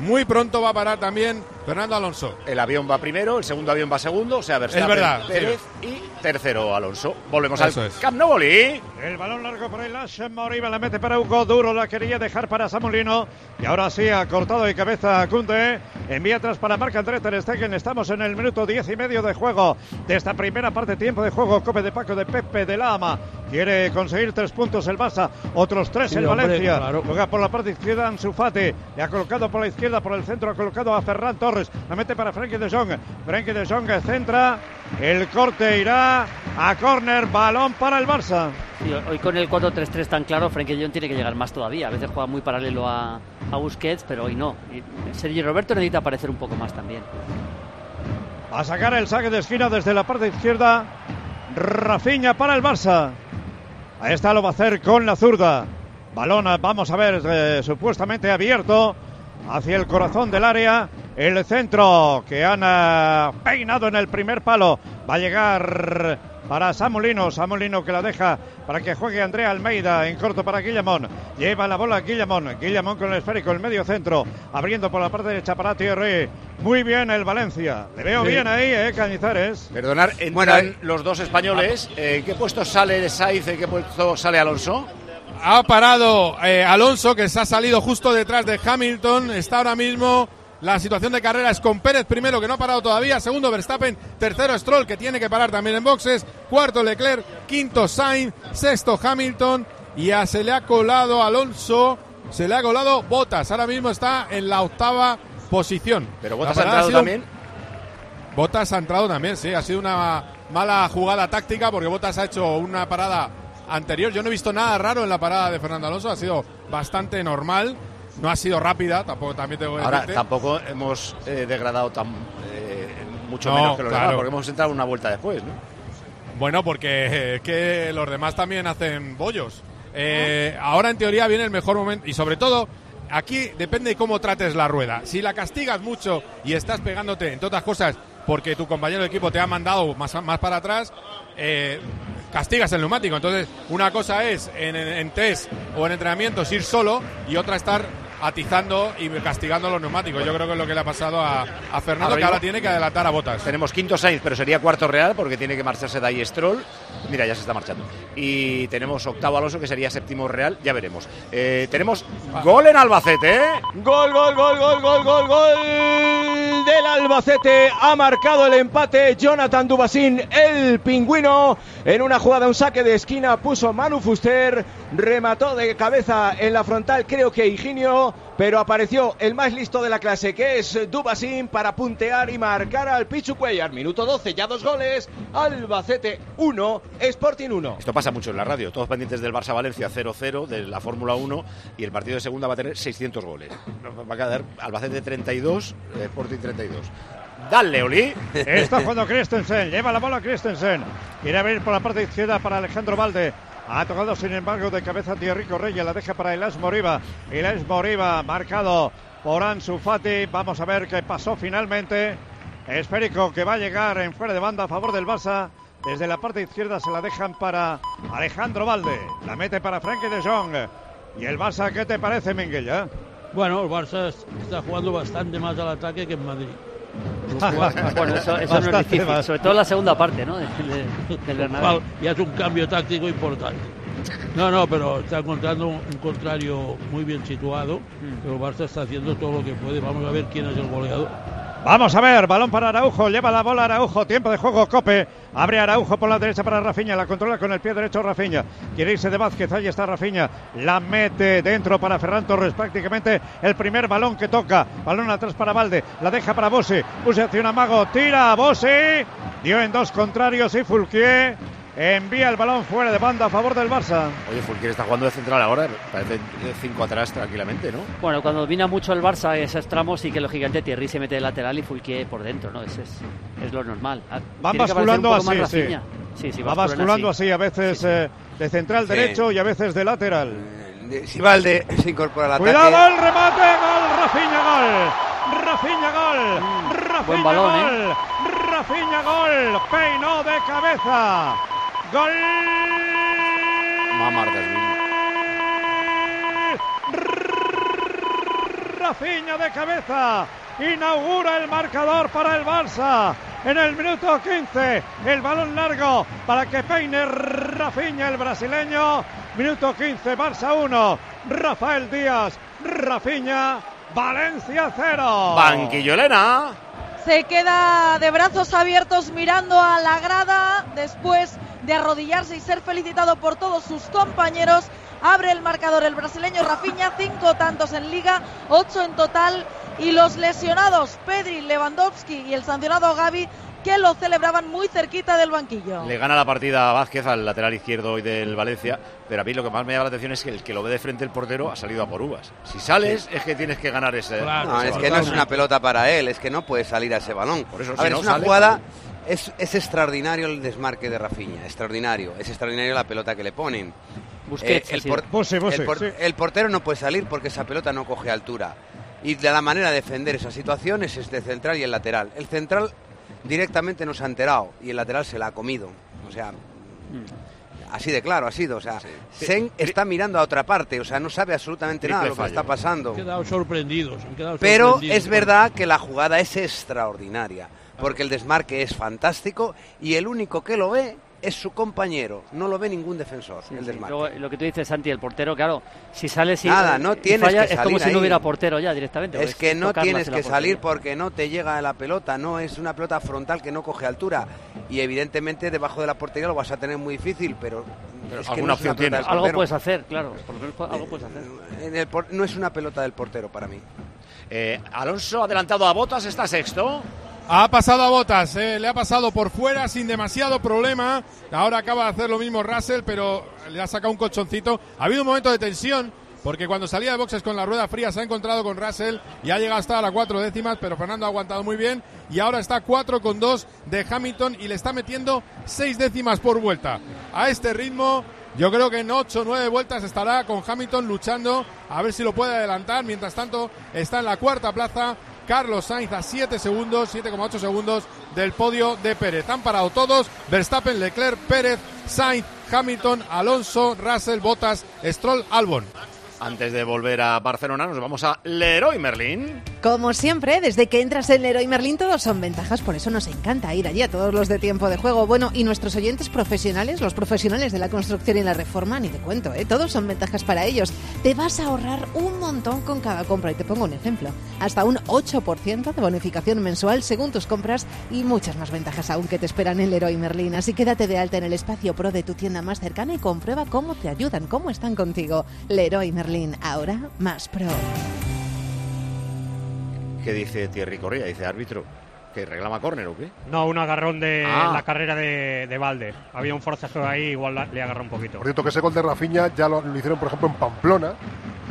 Muy pronto va a parar también Fernando Alonso.
El avión va primero, el segundo avión va segundo, o sea, Verstappen,
verdad,
Pérez y tercero Alonso. Volvemos
Eso
al
es.
Camp Nou, Oli.
El balón largo por el Lash Moriba la mete para Hugo Duro, la quería dejar para Samolino y ahora sí ha cortado de cabeza a Kunde. Envía atrás para Marc André Ter Stegen. Estamos en el minuto 10 y medio de juego de esta primera parte, tiempo de juego. Cope de Paco de Pepe de Lama. Quiere conseguir tres puntos el Barça, otros tres
Sí,
el
hombre,
Valencia.
claro.
Juega por la parte izquierda Ansu Fati. Le ha colocado por la izquierda, por el centro, ha colocado a Ferran Torres. La mete para Frenkie de Jong. Frenkie de Jong centra. El corte irá a córner. Balón para el Barça.
Sí, hoy con el 4-3-3 tan claro, Frenkie de Jong tiene que llegar más todavía. A veces juega muy paralelo a, a Busquets, pero hoy no. Sergio Roberto necesita aparecer un poco más también.
A sacar el saque de esquina desde la parte izquierda. Rafiña para el Barça. Ahí está, lo va a hacer con la zurda. Balón, vamos a ver, eh, supuestamente abierto hacia el corazón del área. El centro que han peinado en el primer palo. Va a llegar para Samulino. Samulino que la deja para que juegue Andrea Almeida en corto para Guillamón. Lleva la bola Guillamón. Guillamón con el esférico, el medio centro. Abriendo por la parte derecha para Thierry. Muy bien el Valencia. Le veo
Sí.
bien ahí, eh, Cañizares.
Perdonar, entran
Bueno, eh.
los dos españoles. Eh, ¿En qué puesto sale Sainz? ¿En qué puesto sale Alonso?
Ha parado eh, Alonso, que se ha salido justo detrás de Hamilton. Está ahora mismo. La situación de carrera es con Pérez primero, que no ha parado todavía. Segundo, Verstappen. Tercero, Stroll, que tiene que parar también en boxes. Cuarto, Leclerc. Quinto, Sainz. Sexto, Hamilton. Y ya se le ha colado Alonso. Se le ha colado Botas. Ahora mismo está en la octava posición.
Pero Botas ha entrado
sido-
también.
Botas ha entrado también, sí. Ha sido una mala jugada táctica porque Botas ha hecho una parada anterior. Yo no he visto nada raro en la parada de Fernando Alonso. Ha sido bastante normal. No ha sido rápida, tampoco también tengo que
Ahora,
decirte.
tampoco hemos eh, degradado tan, eh, mucho
No,
menos que los
claro.
demás, porque hemos entrado una vuelta después, ¿no?
Bueno, porque eh, que los demás también hacen bollos. Eh, ahora en teoría viene el mejor momento y sobre todo aquí depende de cómo trates la rueda. Si la castigas mucho y estás pegándote, entre otras cosas, porque tu compañero de equipo te ha mandado más, más para atrás, eh, castigas el neumático. Entonces, una cosa es en, en- en test o en entrenamientos ir solo y otra estar atizando y castigando los neumáticos. Yo creo que es lo que le ha pasado a, a Fernando, que ahora tiene que adelantar a Botas.
Tenemos quinto Sainz, pero sería cuarto Real porque tiene que marcharse Dai Stroll. Mira, ya se está marchando. Y tenemos octavo Alonso, que sería séptimo Real. Ya veremos. Eh, tenemos gol en Albacete. ¿eh?
Gol, gol, gol, gol, gol, gol, gol del Albacete. Ha marcado el empate Jonathan Dubasín, el pingüino. En una jugada, un saque de esquina, puso Manu Fuster. Remató de cabeza en la frontal, creo que Higinio. Pero apareció el más listo de la clase, que es Dubasín, para puntear y marcar al Pichu Cuellar. Minuto 12, ya dos goles. Albacete 1, Sporting 1.
Esto pasa mucho en la radio. Todos pendientes del Barça Valencia 0-0, de la Fórmula 1. Y el partido de segunda va a tener 600 goles. Va a quedar Albacete 32, eh, Sporting 32. Dale, Oli.
Está jugando Christensen, lleva la bola Christensen. Quiere abrir por la parte izquierda para Alejandro Valde. Ha tocado sin embargo de cabeza Thierry Correia, la deja para Elas Moriba. Elas Moriba marcado por Ansu Fati. Vamos a ver qué pasó finalmente. Esférico que va a llegar en fuera de banda a favor del Barça. Desde la parte izquierda se la dejan para Alejandro Valde. La mete para Frankie de Jong. ¿Y el Barça qué te parece, Minguella?
Bueno, el Barça es- está jugando bastante más al ataque que en Madrid.
bueno, eso, eso no es difícil, sobre todo la segunda parte, ¿no? De- de- del Bernabéu.
Y hace un cambio táctico importante. No, no, pero está encontrando un, un contrario muy bien situado.
Mm.
Pero Barça está haciendo todo lo que puede. Vamos a ver quién es el goleador.
Vamos a ver, balón para Araujo, lleva la bola Araujo, tiempo de juego Cope, abre Araujo por la derecha para Rafiña, la controla con el pie derecho Rafiña, quiere irse de Vázquez, ahí está Rafiña, la mete dentro para Ferran Torres, prácticamente el primer balón que toca, balón atrás para Valde, la deja para Bossi, Bossi hacia un amago, tira a Bossi, dio en dos contrarios y Fulquier envía el balón fuera de banda a favor del Barça.
Oye, Fulquier está jugando de central ahora. Parece 5 atrás tranquilamente, ¿no?
Bueno, cuando domina mucho el Barça esos tramos sí que lógicamente Thierry se mete de lateral y Fulquier por dentro, ¿no? Es, es, es lo normal. Ah,
Van basculando así, sí.
Sí, sí,
Va
basculan
basculando así, a veces eh, de central
Sí.
derecho y a veces de lateral.
Si Valde se incorpora al ataque.
Cuidado el remate, gol, Rafinha gol, Rafinha gol, Rafinha
Mm, buen balón,
gol,
¿eh?
Rafinha gol, peinó de cabeza, gol.
Mamar
Rafinha de cabeza inaugura el marcador para el Barça. En el minuto 15, el balón largo para que peine Rafinha, el brasileño. Minuto 15, Barça 1, Rafael Díaz, Rafinha, Valencia 0.
Banquillolena.
Se queda de brazos abiertos mirando a la grada después de arrodillarse y ser felicitado por todos sus compañeros. Abre el marcador el brasileño Rafinha, cinco tantos en liga, ocho en total. Y los lesionados Pedri, Lewandowski y el sancionado Gaby que lo celebraban muy cerquita del banquillo.
Le gana la partida a Vázquez al lateral izquierdo hoy del Valencia, pero a mí lo que más me llama la atención es que el que lo ve de frente el portero ha salido a por uvas. Si sales es que tienes que ganar ese.
No,
ese
es que no es una pelota para él, es que no puede salir a ese balón.
Por eso,
a
si
ver,
no
es una
sale,
jugada, es, es extraordinario el desmarque de Rafinha, extraordinario. Es extraordinario la pelota que le ponen.
Busquets
Eh, el, por- por-
sí.
portero no puede salir porque esa pelota no coge altura. Y de la manera de defender esas situaciones es de central y el lateral. El central directamente no se ha enterado y el lateral se la ha comido. O sea, así de claro ha sido. O sea, Sen está mirando a otra parte, o sea, no sabe absolutamente nada de lo que está pasando.
Han quedado sorprendidos. han quedado
Pero
sorprendidos.
es verdad que la jugada es extraordinaria, porque el desmarque es fantástico y el único que lo ve es su compañero, no lo ve ningún defensor, el
Sí,
desmarque.
luego, lo que tú dices, Santi, el portero, claro, si sale sin
Nada, no
y
tienes
falla,
que
es como
salir
si no hubiera portero ya directamente.
Es
porque
que no tienes que salir porque no te llega la pelota, no es una pelota frontal que no coge altura y evidentemente debajo de la portería lo vas a tener muy difícil, pero,
Pero
es que
alguna
no es una
opción
pelota
tienes.
del
Algo puedes hacer, claro, por lo menos algo puedes hacer.
En el por- no es una pelota del portero para mí.
Eh, Alonso adelantado a Botas, está sexto.
Ha pasado a Botas, eh, le ha pasado por fuera sin demasiado problema. Ahora acaba de hacer lo mismo Russell, pero le ha sacado un colchoncito. Ha habido un momento de tensión, porque cuando salía de boxes con la rueda fría se ha encontrado con Russell y ha llegado hasta las cuatro décimas, pero Fernando ha aguantado muy bien. Y ahora está cuatro con dos de Hamilton y le está metiendo seis décimas por vuelta. A este ritmo, yo creo que en ocho o nueve vueltas estará con Hamilton luchando a ver si lo puede adelantar. Mientras tanto, está en la cuarta plaza Carlos Sainz a 7 segundos, 7,8 segundos del podio de Pérez. Han parado todos, Verstappen, Leclerc, Pérez, Sainz, Hamilton, Alonso, Russell, Bottas, Stroll, Albon.
Antes de volver a Barcelona, nos vamos a Leroy Merlin.
Como siempre, desde que entras en Leroy Merlin todos son ventajas, por eso nos encanta ir allí a todos los de tiempo de juego. Bueno, y nuestros oyentes profesionales, los profesionales de la construcción y la reforma, ni te cuento, ¿eh? todos son ventajas para ellos. Te vas a ahorrar un montón con cada compra y te pongo un ejemplo. Hasta un 8% de bonificación mensual según tus compras y muchas más ventajas aún que te esperan en Leroy Merlin. Así quédate de alta en el espacio pro de tu tienda más cercana y comprueba cómo te ayudan, cómo están contigo. Leroy Merlin, ahora más pro.
¿Qué dice Thierry Correa? Dice árbitro. ¿Que reclama córner o qué?
No, un agarrón de
Ah.
la carrera de, de Valde. Había un forcejeo ahí, igual la- le agarró un poquito.
Por cierto, que ese gol de Rafinha ya lo, lo hicieron, por ejemplo, en Pamplona,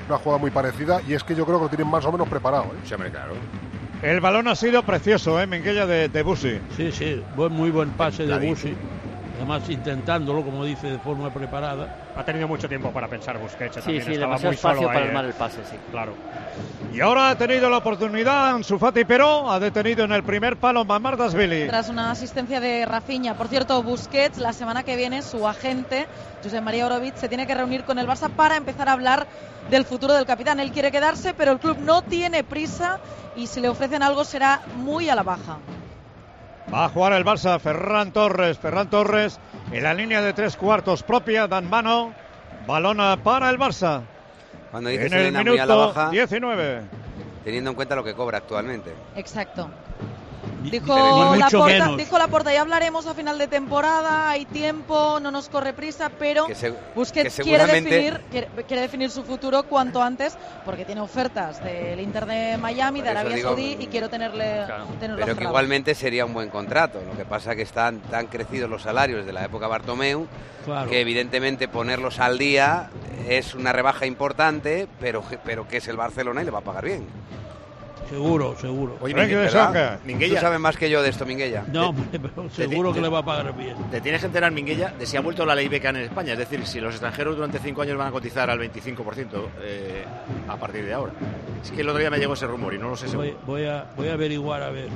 una jugada muy parecida, y es que yo creo que lo tienen más o menos preparado. ¿eh?
Sí, claro.
El balón ha sido precioso, ¿eh? Minguella de, de Busi.
Sí, sí, buen, muy buen pase de. Busi. Además, intentándolo, como dice, de forma preparada.
Ha tenido mucho tiempo para pensar Busquets.
Sí,
también
sí,
estaba
demasiado
muy solo
espacio para
ahí,
armar
¿eh?
el pase, sí.
Claro.
Y ahora ha tenido la oportunidad Ansu Fati, pero ha detenido en el primer palo Mamardas-Billy.
Tras una asistencia de Rafinha. Por cierto, Busquets, la semana que viene, su agente, José María Orovic, se tiene que reunir con el Barça para empezar a hablar del futuro del capitán. Él quiere quedarse, pero el club no tiene prisa y si le ofrecen algo será muy a la baja.
Va a jugar el Barça, Ferran Torres. Ferran Torres en la línea de tres cuartos propia, dan mano. Balón para el Barça.
Cuando dices
En el
Elena muy a la
minuto
baja,
19.
teniendo en cuenta lo que cobra actualmente.
Exacto. Dijo la,
menos.
dijo Laporta, ya hablaremos a final de temporada, hay tiempo, no nos corre prisa, pero
Que se-
Busquets
que
quiere, definir, quiere, quiere definir su futuro cuanto antes, porque tiene ofertas del Inter de Miami, de Arabia
digo-
Saudí, y quiero tenerle, tenerlo
Pero que igualmente sería un buen contrato. Lo que pasa que están tan crecidos los salarios de la época Bartomeu
Claro.
que evidentemente ponerlos al día es una rebaja importante, pero, pero que es el Barcelona y le va a pagar bien.
Seguro, seguro.
Oye, ¿verdad?
Jong.
Minguella.
Tú sabes más que yo de esto, Minguella.
No, hombre, pero seguro
te-
que le va a pagar bien.
Te tienes que enterar, Minguella, de si ha vuelto la ley Beckham en España. Es decir, si los extranjeros durante cinco años van a cotizar al 25% eh, a partir de ahora. Es que el otro día me llegó ese rumor y no lo sé seguro.
Voy, voy a, voy a averiguar a ver.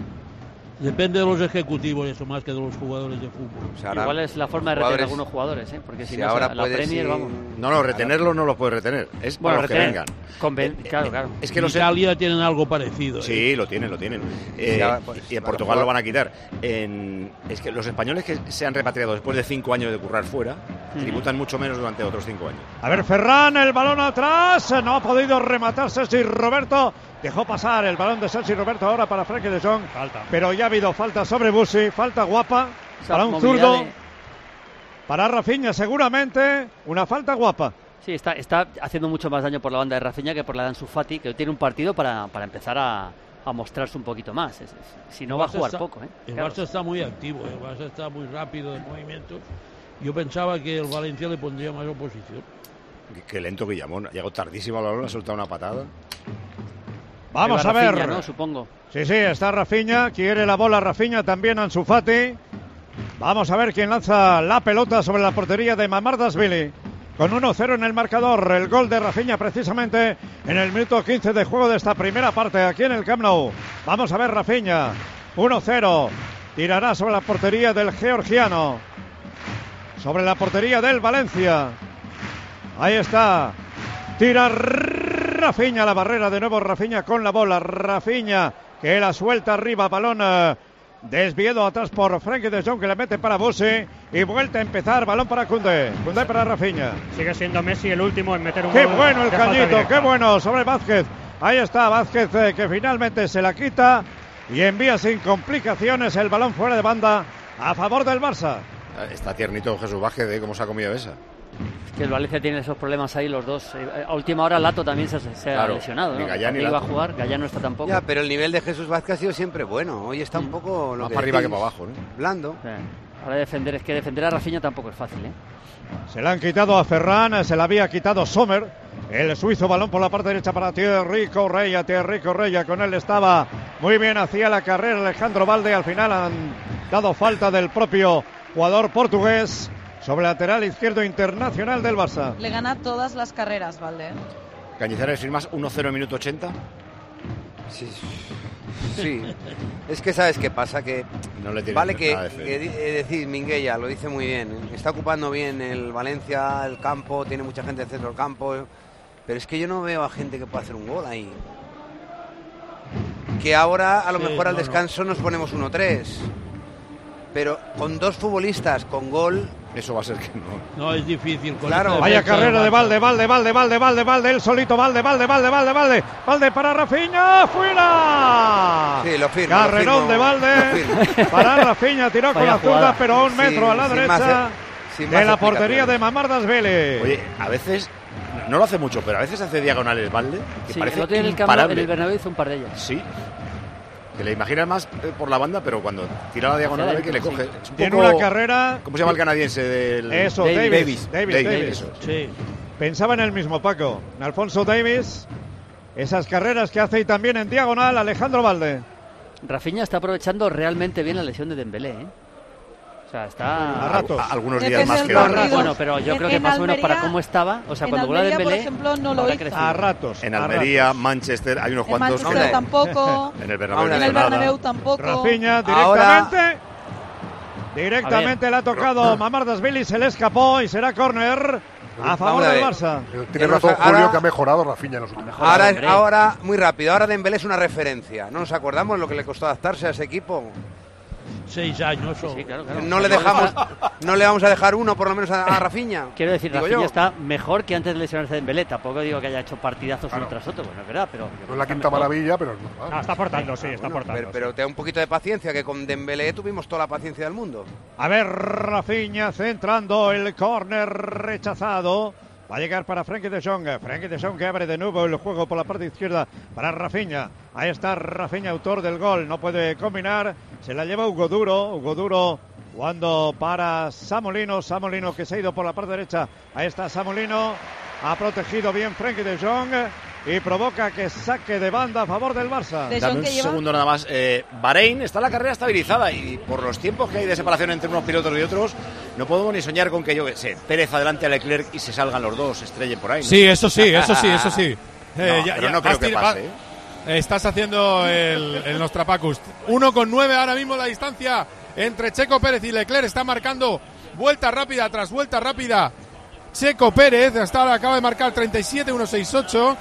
Depende de los ejecutivos, eso más que de los jugadores de fútbol.
Igual es la forma de retener a algunos jugadores, ¿eh? porque si,
si
no,
ahora
la
puedes
Premier,
ir-
vamos.
No, no, retenerlos no los puedes retener. Es
Bueno,
para los que vengan.
Conven- claro, claro.
Es que los
Italia tienen algo parecido. ¿eh?
Sí, lo tienen, lo tienen. Eh,
pues,
y en Portugal lo van a quitar. En- es que los españoles que se han repatriado después de cinco años de currar fuera tributan mucho menos durante otros cinco años.
A ver, Ferran, el balón atrás. No ha podido rematar Sergi Roberto. Dejó pasar el balón de Sergi Roberto ahora para Frankie de Jong.
Falta.
Pero ya ha habido falta sobre Busi. Falta guapa.
Esa
para un zurdo.
de-
Para Rafinha, seguramente. Una falta guapa.
Sí, está, está haciendo mucho más daño por la banda de Rafinha que por la de Ansu Fati, que tiene un partido para, para empezar a, a mostrarse un poquito más. Es- es- si no va a jugar
está-
poco, ¿eh?
El
Claro.
Barça está muy activo, el Barça está muy rápido en movimientos. Yo pensaba que el Valencia le pondría más oposición.
Qué, qué lento Guillamón. Ha llegado tardísimo al balón, ha soltado una patada.
Vamos a ver.
Rafinha, ¿no? Supongo.
Sí, sí, está Rafinha. Quiere la bola Rafinha también Ansu Fati. Vamos a ver quién lanza la pelota sobre la portería de Mamardasvili. Con 1-0 en el marcador. El gol de Rafinha precisamente en el minuto 15 de juego de esta primera parte aquí en el Camp Nou. Vamos a ver Rafinha. 1-0. Tirará sobre la portería del georgiano. Sobre la portería del Valencia. Ahí está. Tira Rafinha a la barrera. De nuevo Rafinha con la bola. Rafinha que la suelta arriba. Balón eh, desviado atrás por Frankie de Jong que le mete para Busi. Y vuelta a empezar. Balón para Kunde. Kunde para Rafinha.
Sigue siendo Messi el último en meter un
Qué
gol
bueno el cañito. Qué bueno sobre Vázquez. Ahí está Vázquez eh, que finalmente se la quita. Y envía sin complicaciones el balón fuera de banda a favor del Barça.
Está tiernito Jesús Vázquez, ¿eh? ¿Cómo se ha comido esa?
Es que el Valencia tiene esos problemas ahí los dos. Eh, A última hora Lato también se, se
Claro,
ha lesionado,
ni
¿no?
Gallán ni
iba a jugar, Gallán no está tampoco.
Ya, pero el nivel de Jesús Vázquez ha sido siempre bueno. Hoy está un poco lo
Más
que
para arriba que para abajo, ¿no?
Blando.
Sí. Ahora defender, es que defender a Rafinha tampoco es fácil, ¿eh?
Se la han quitado a Ferran, se la había quitado Sommer. El suizo balón por la parte derecha para Thierry Correia. Thierry Correia con él estaba muy bien hacia la carrera Alejandro Valde. Al final han dado falta del propio jugador portugués sobre lateral izquierdo internacional del Barça.
Le gana todas las carreras, Valde.
Cañizares firmas 1-0 minuto 80.
Sí. Sí. Es que sabes qué pasa que
No le
vale que,
nada de fe.
que di- eh, decir Minguella lo dice muy bien. Está ocupando bien el Valencia el campo, tiene mucha gente en el centro del campo, Pero es que yo no veo a gente que pueda hacer un gol ahí. Que ahora a lo
Sí,
mejor al
no, no.
descanso nos ponemos 1-3. Pero con dos futbolistas con gol...
Eso va a ser que no.
No, es difícil. con
Claro.
esta
Vaya
defensa
carrera de
Barça.
Valde, Valde, Valde, Valde, Valde, Valde, él solito, Valde, Valde, Valde, Valde, Valde, Valde, Valde para Rafinha,
Sí, lo firmo. lo
Carrerón
firmo,
de
firmo.
para Rafinha, tiró con la zurda, pero a un metro a la
sin más-
derecha
sin
de
más
la portería de Mamardas Vélez.
Oye, a veces, no lo hace mucho, pero a veces hace diagonales Valde, que
Sí,
parece
el
imparable.
en el Bernabéu hizo un par de ellas.
Sí. Que le imaginas más eh, por la banda, pero cuando tira la diagonal
Hacia
ve que le coge. Es un
Tiene
poco-
una carrera.
¿Cómo se llama el canadiense del
Eso,
Davis.
Davis. Davis,
Davis,
Davis.
eso.
Sí.
Pensaba en el mismo Paco, en Alfonso Davis. Esas carreras que hace y también en diagonal Alejandro Valde.
Rafinha está aprovechando realmente bien la lesión de Dembélé, ¿eh? O sea, está...
A ratos.
A- algunos
Depende
días más que otros.
Bueno, pero yo
En-
creo que más o menos para cómo estaba, o sea, cuando gola
Almería, por
Dembélé,
ejemplo, no lo
habrá
hizo.
crecido.
A ratos.
En Almería,
ratos.
Manchester, hay unos
En
cuantos.
Manchester tampoco.
En el Bernabéu.
En el. Bernabéu tampoco.
Rafinha
Ahora-
directamente. Directamente le ha tocado Mamardasvili, se le escapó y será córner a favor del. Barça.
Tiene razón Julio
ahora-
que ha mejorado Rafinha en los últimos
Ahora, ahora, muy rápido, ahora Dembélé es una referencia. ¿No nos acordamos lo que le costó adaptarse a ese equipo?
Seis años. o-
Sí, claro, claro.
No le dejamos, no le vamos a dejar uno por lo menos a, a Rafinha.
Quiero decir,
Digo
Rafinha
yo.
está mejor que antes de lesionarse Dembélé. Tampoco digo que haya hecho partidazos uno tras otro, bueno, es verdad, pero...
No es la quinta maravilla, pero.
No, está aportando, sí, está
Bueno,
aportando.
pero, pero te da un poquito de paciencia, que con Dembélé tuvimos toda la paciencia del mundo.
A ver, Rafinha centrando el córner rechazado. Va a llegar para Frenkie de Jong. Frenkie de Jong que abre de nuevo el juego por la parte izquierda para Rafinha. Ahí está Rafinha, autor del gol. No puede combinar. Se la lleva Hugo Duro. Hugo Duro jugando para Samolino. Samolino que se ha ido por la parte derecha. Ahí está Samolino. Ha protegido bien Frenkie de Jong. Y provoca que saque de banda a favor del Barça.
De
Dame un
lleva
segundo nada más. Eh, Bahrein está la carrera estabilizada y por los tiempos que hay de separación entre unos pilotos y otros, no podemos ni soñar con que yo que sé, Pérez adelante a Leclerc y se salgan los dos, estrellen por ahí. ¿no?
Sí, eso sí, eso sí, eso sí. Eh,
No, pero no creo que pase,
va- Estás haciendo el, el Nostrapacus. Uno con nueve ahora mismo la distancia entre Checo Pérez y Leclerc. Está marcando vuelta rápida tras vuelta rápida. Checo Pérez hasta ahora acaba de marcar 37, 168.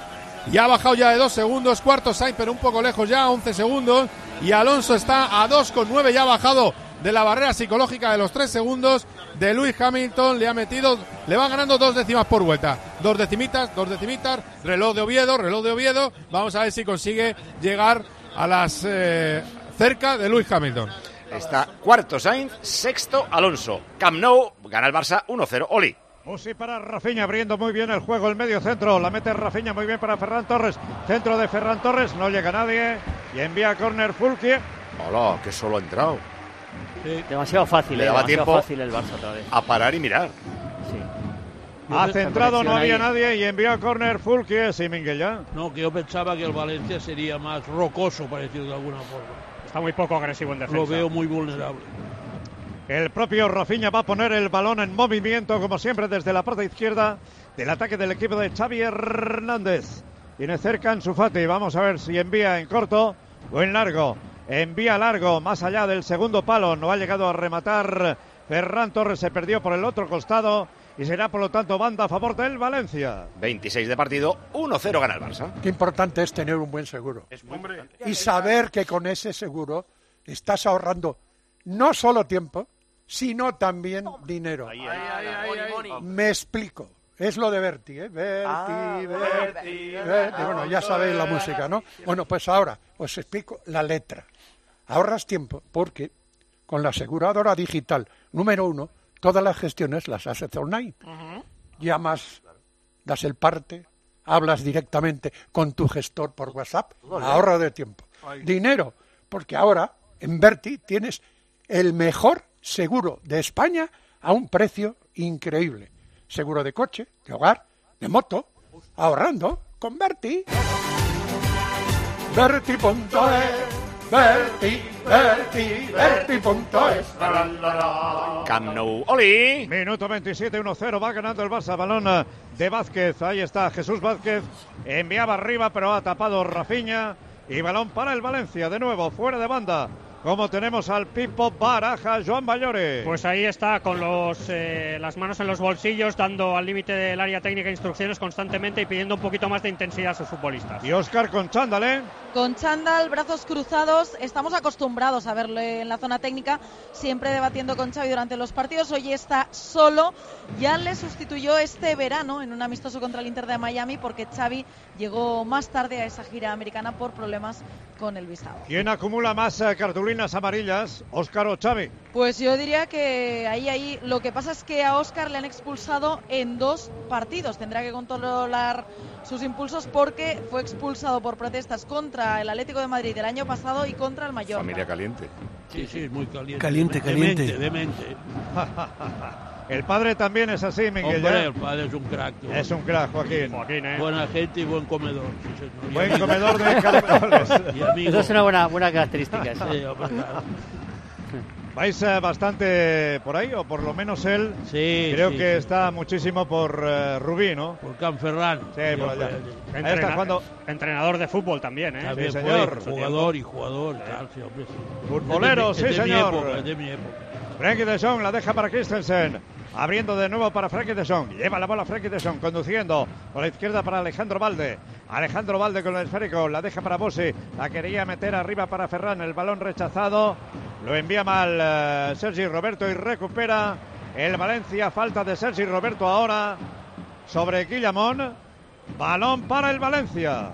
Y ha bajado ya de dos segundos. Cuarto Sainz, pero un poco lejos ya, 11 segundos. Y Alonso está a 2,9. Ya ha bajado de la barrera psicológica de los tres segundos. De Lewis Hamilton le ha metido, le va ganando dos décimas por vuelta. Dos decimitas, dos decimitas. Reloj de Oviedo, reloj de Oviedo. Vamos a ver si consigue llegar a las eh, cerca de Lewis Hamilton.
Está cuarto Sainz, sexto Alonso. Camp Nou gana el Barça 1-0. Oli.
Musi para Rafinha, abriendo muy bien el juego, el medio centro. La mete Rafinha muy bien para Ferran Torres. Centro de Ferran Torres, no llega nadie. Y envía a córner Fulke.
Hola, que solo ha entrado.
Demasiado fácil,
Le
eh,
daba
demasiado
tiempo
fácil el Barça otra vez.
a parar y mirar.
Ha centrado, no había
ahí.
nadie. Y envía a córner Fulke. Sí, Miguel ya.
No, que yo pensaba que el Valencia sería más rocoso, para decirlo de alguna forma.
Está muy poco agresivo en defensa.
Lo veo muy vulnerable.
El propio Rafinha va a poner el balón en movimiento, como siempre, desde la parte izquierda del ataque del equipo de Xavi Hernández. Tiene cerca en su Fati. Vamos a ver si envía en corto o en largo. Envía largo, más allá del segundo palo. No ha llegado a rematar. Ferran Torres se perdió por el otro costado y será, por lo tanto, banda a favor del Valencia.
26 de partido, 1-0 gana el Barça.
Qué importante es tener un buen seguro. Y saber que con ese seguro estás ahorrando no solo tiempo, sino también dinero. Me explico. Es lo de Berti, ¿eh? Berti, Berti, Berti. Bueno, ya sabéis la música, ¿no? Bueno, pues ahora os explico la letra. Ahorras tiempo porque con la aseguradora digital número uno, todas las gestiones las haces online. Llamas, das el parte, hablas directamente con tu gestor por WhatsApp,
Vale.
ahorro de tiempo.
Ay.
Dinero, porque ahora en Berti tienes el mejor seguro de España a un precio increíble. Seguro de coche, de hogar, de moto, ahorrando con Berti. Berti.es, Berti, Berti, Berti.es.
Camp Nou, Oli.
Minuto 27, 1-0. Va ganando el Barça. Balón eh, de Vázquez. Ahí está Jesús Vázquez. Enviaba arriba, pero ha tapado Rafinha. Y balón para el Valencia. De nuevo, fuera de banda. Como tenemos al Pipo Baraja, Joan Bayore.
Pues ahí está, con los, eh, las manos en los bolsillos, dando al límite del área técnica instrucciones constantemente y pidiendo un poquito más de intensidad a sus futbolistas.
Y Oscar con chándale.
Con chándal, brazos cruzados, estamos acostumbrados a verle en la zona técnica, siempre debatiendo con Xavi durante los partidos. Hoy está solo, ya le sustituyó este verano en un amistoso contra el Inter de Miami porque Xavi llegó más tarde a esa gira americana por problemas con el visado.
¿Quién acumula más eh, cartulinas amarillas, Oscar o Xavi?
Pues yo diría que ahí, ahí, lo que pasa es que a Oscar le han expulsado en dos partidos. Tendrá que controlar sus impulsos porque fue expulsado por protestas contra el Atlético de Madrid el año pasado y contra el Mallorca.
Familia caliente.
Sí, sí, es muy caliente.
Caliente, caliente.
Demente, demente.
El padre también es así, Miguel.
El padre es un crack.
Es un crack, Joaquín.
¿eh?
Buena gente y buen comedor. sí, señor. Y
Buen
amigo.
comedor de
amigo.
Eso es una buena, buena característica.
Sí, hombre, claro.
¿Vais eh, bastante por ahí? O por lo menos él.
Sí,
Creo
sí,
que
sí.
está muchísimo por eh, Rubí, ¿no?
Por Canferrán.
Sí, por allá. Ahí
Entrena-
está jugando.
Entrenador de fútbol también, ¿eh?
También
Sí,
fue
señor.
jugador y jugador. tal, sí, hombre, sí.
Futbolero,
de
sí,
mi
señor.
época, de mi época.
Frankie de Jong la deja para Christensen. Abriendo de nuevo para Frankie de. Lleva la bola Frankie de conduciendo por la izquierda para Alejandro Valde. Alejandro Valde con el esférico, la deja para Bossi. La quería meter arriba para Ferran. El balón rechazado. Lo envía mal eh, Sergi Roberto y recupera el Valencia. Falta de Sergi Roberto ahora sobre Guillamón. Balón para el Valencia.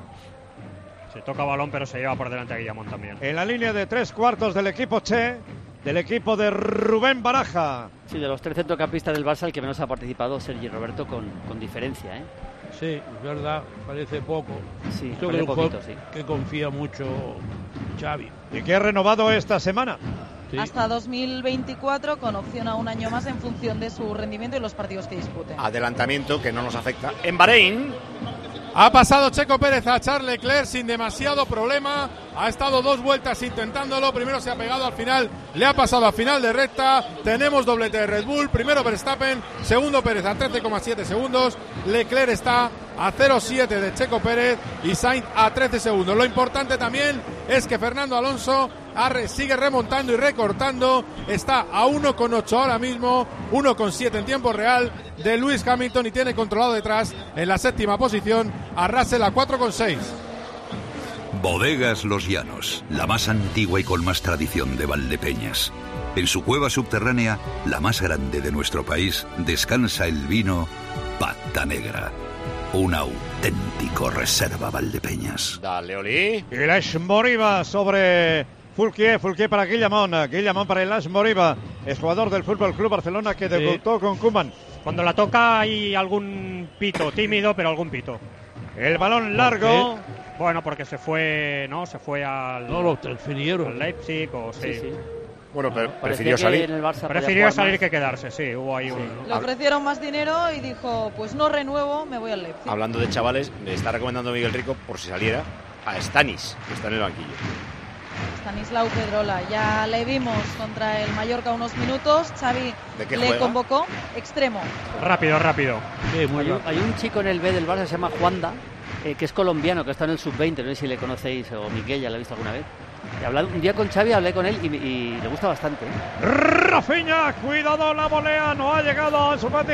Se toca balón, pero se lleva por delante a Guillamón también.
En la línea de tres cuartos del equipo Che, del equipo de Rubén Baraja.
Sí, de los tres centrocampistas del Barça, el que menos ha participado, Sergi Roberto, con, con diferencia. ¿eh?
Sí, es verdad, parece poco.
Sí,
Yo
parece
creo que-
poquito, sí.
que confía mucho Xavi.
Y que ha renovado esta semana.
Sí.
Hasta 2024 con opción a un año más en función de su rendimiento y los partidos que dispute.
Adelantamiento que no nos afecta. En Bahrein,
Ha pasado Checo Pérez a Charles Leclerc sin demasiado problema. Ha estado dos vueltas intentándolo. Primero se ha pegado al final. Le ha pasado al final de recta. Tenemos doblete de Red Bull. Primero Verstappen. Segundo Pérez a 13,7 segundos. Leclerc está a 0,7 de Checo Pérez. Y Sainz a 13 segundos. Lo importante también es que Fernando Alonso ha re- sigue remontando y recortando. Está a 1,8 ahora mismo. 1,7 en tiempo real de Lewis Hamilton y tiene controlado detrás en la séptima posición a Russell a 4,6.
Bodegas Los Llanos, la más antigua y con más tradición de Valdepeñas. En su cueva subterránea, la más grande de nuestro país, descansa el vino Pata Negra, un auténtico reserva Valdepeñas.
dale, Oli.
Y Lash Moriba sobre Fulquier, Fulquier para Guillamón, Guillamón para Lash Moriba, es jugador del Fútbol Club Barcelona que debutó con Kuman.
Cuando la toca hay algún pito, tímido, pero algún pito.
El balón largo.
Bueno, porque se fue, ¿no? Se fue al,
No, lo transfirieron.
al Leipzig o sí.
Sí, sí.
Bueno, pero
Parecía
prefirió salir.
en el Barça podía
Prefirió salir
más.
que quedarse, sí, hubo ahí un...
Le ofrecieron más dinero y dijo, pues no renuevo, me voy al Leipzig.
Hablando de chavales, le está recomendando Miguel Rico, por si saliera, a Stanis, que está en el banquillo.
Stanislao Pedrola, ya le vimos contra el Mallorca unos minutos, Xavi
¿De qué
le
juega?
convocó, extremo.
Rápido, rápido.
Sí, muy
Hay un,
rápido.
hay un chico en el B del Barça que se llama Juanda, eh, que es colombiano, que está en el sub-20, no sé si le conocéis, o Miguel, ya lo he visto alguna vez. He hablado, un día con Xavi hablé con él y, y le gusta bastante. ¿eh?
Rafinha, cuidado la volea, no ha llegado a su pati.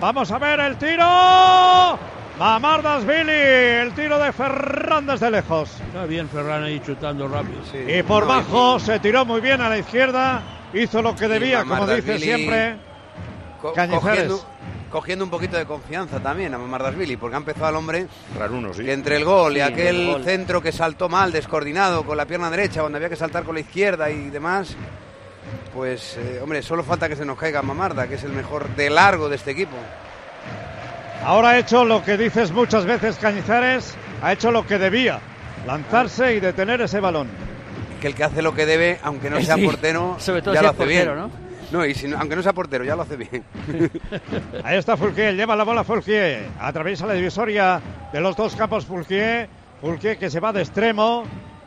Vamos a ver el tiro. Mamardas-Billy, el tiro de Fernández de lejos.
Está bien Ferran ahí chutando rápido.
Y por
No, y-
bajo se tiró muy bien a la izquierda, hizo lo que debía, como dice siempre.
Co-
Cañizares.
cogiendo, cogiendo un poquito de confianza también a Mamardashvili, porque ha empezado al hombre
Raruno, sí.
que entre el gol y
Sí,
aquel
el gol.
centro que saltó mal, descoordinado, con la pierna derecha, donde había que saltar con la izquierda y demás, pues, eh, hombre, solo falta que se nos caiga Mamarda, que es el mejor de largo de este equipo.
Ahora ha hecho lo que dices muchas veces, Cañizares, ha hecho lo que debía, lanzarse y detener ese balón.
Que el que hace lo que debe, aunque no sea
Sí,
portero,
sobre todo
ya
si
lo hace
portero,
bien.
¿no?
No, y si no- aunque no sea portero, ya lo hace bien.
Ahí está Fulquier, lleva la bola Fulquier, atraviesa la divisoria de los dos campos Fulquier, Fulquier que se va de extremo,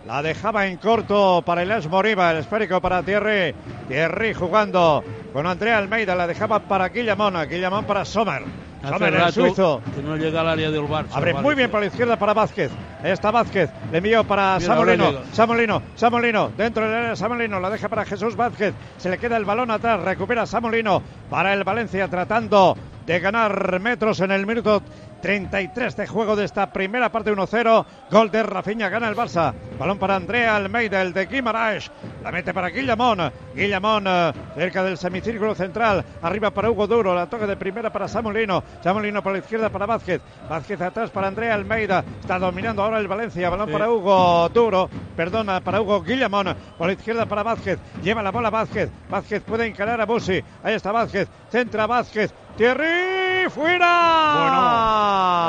la dejaba en corto para el Moriba, el esférico para Thierry, Thierry jugando con Andrea Almeida, la dejaba para Guillamón, Guillamón para Sommer,
Hace
Sommer el
rato
suizo,
que no llega al área del Barça.
abre muy bien para la izquierda para Vázquez, Ahí está Vázquez. Le envió para
Mira,
Samolino. Samolino. Samolino. Dentro del área Samolino. La deja para Jesús Vázquez. Se le queda el balón atrás. Recupera Samolino para el Valencia tratando de ganar metros en el minuto 33 de juego de esta primera parte 1-0. Gol de Rafinha, gana el Barça. Balón para Andrea Almeida, el de Guimaraes. La mete para Guillamón. Guillamón eh, cerca del semicírculo central. Arriba para Hugo Duro. La toca de primera para Samolino. Samolino por la izquierda para Vázquez. Vázquez atrás para Andrea Almeida. Está dominando ahora el Valencia. Balón
Sí.
para Hugo Duro. Perdona, para Hugo Guillamón. Por la izquierda para Vázquez. Lleva la bola Vázquez. Vázquez puede encarar a Busi. Ahí está Vázquez. Centra Vázquez. Thierry fuera.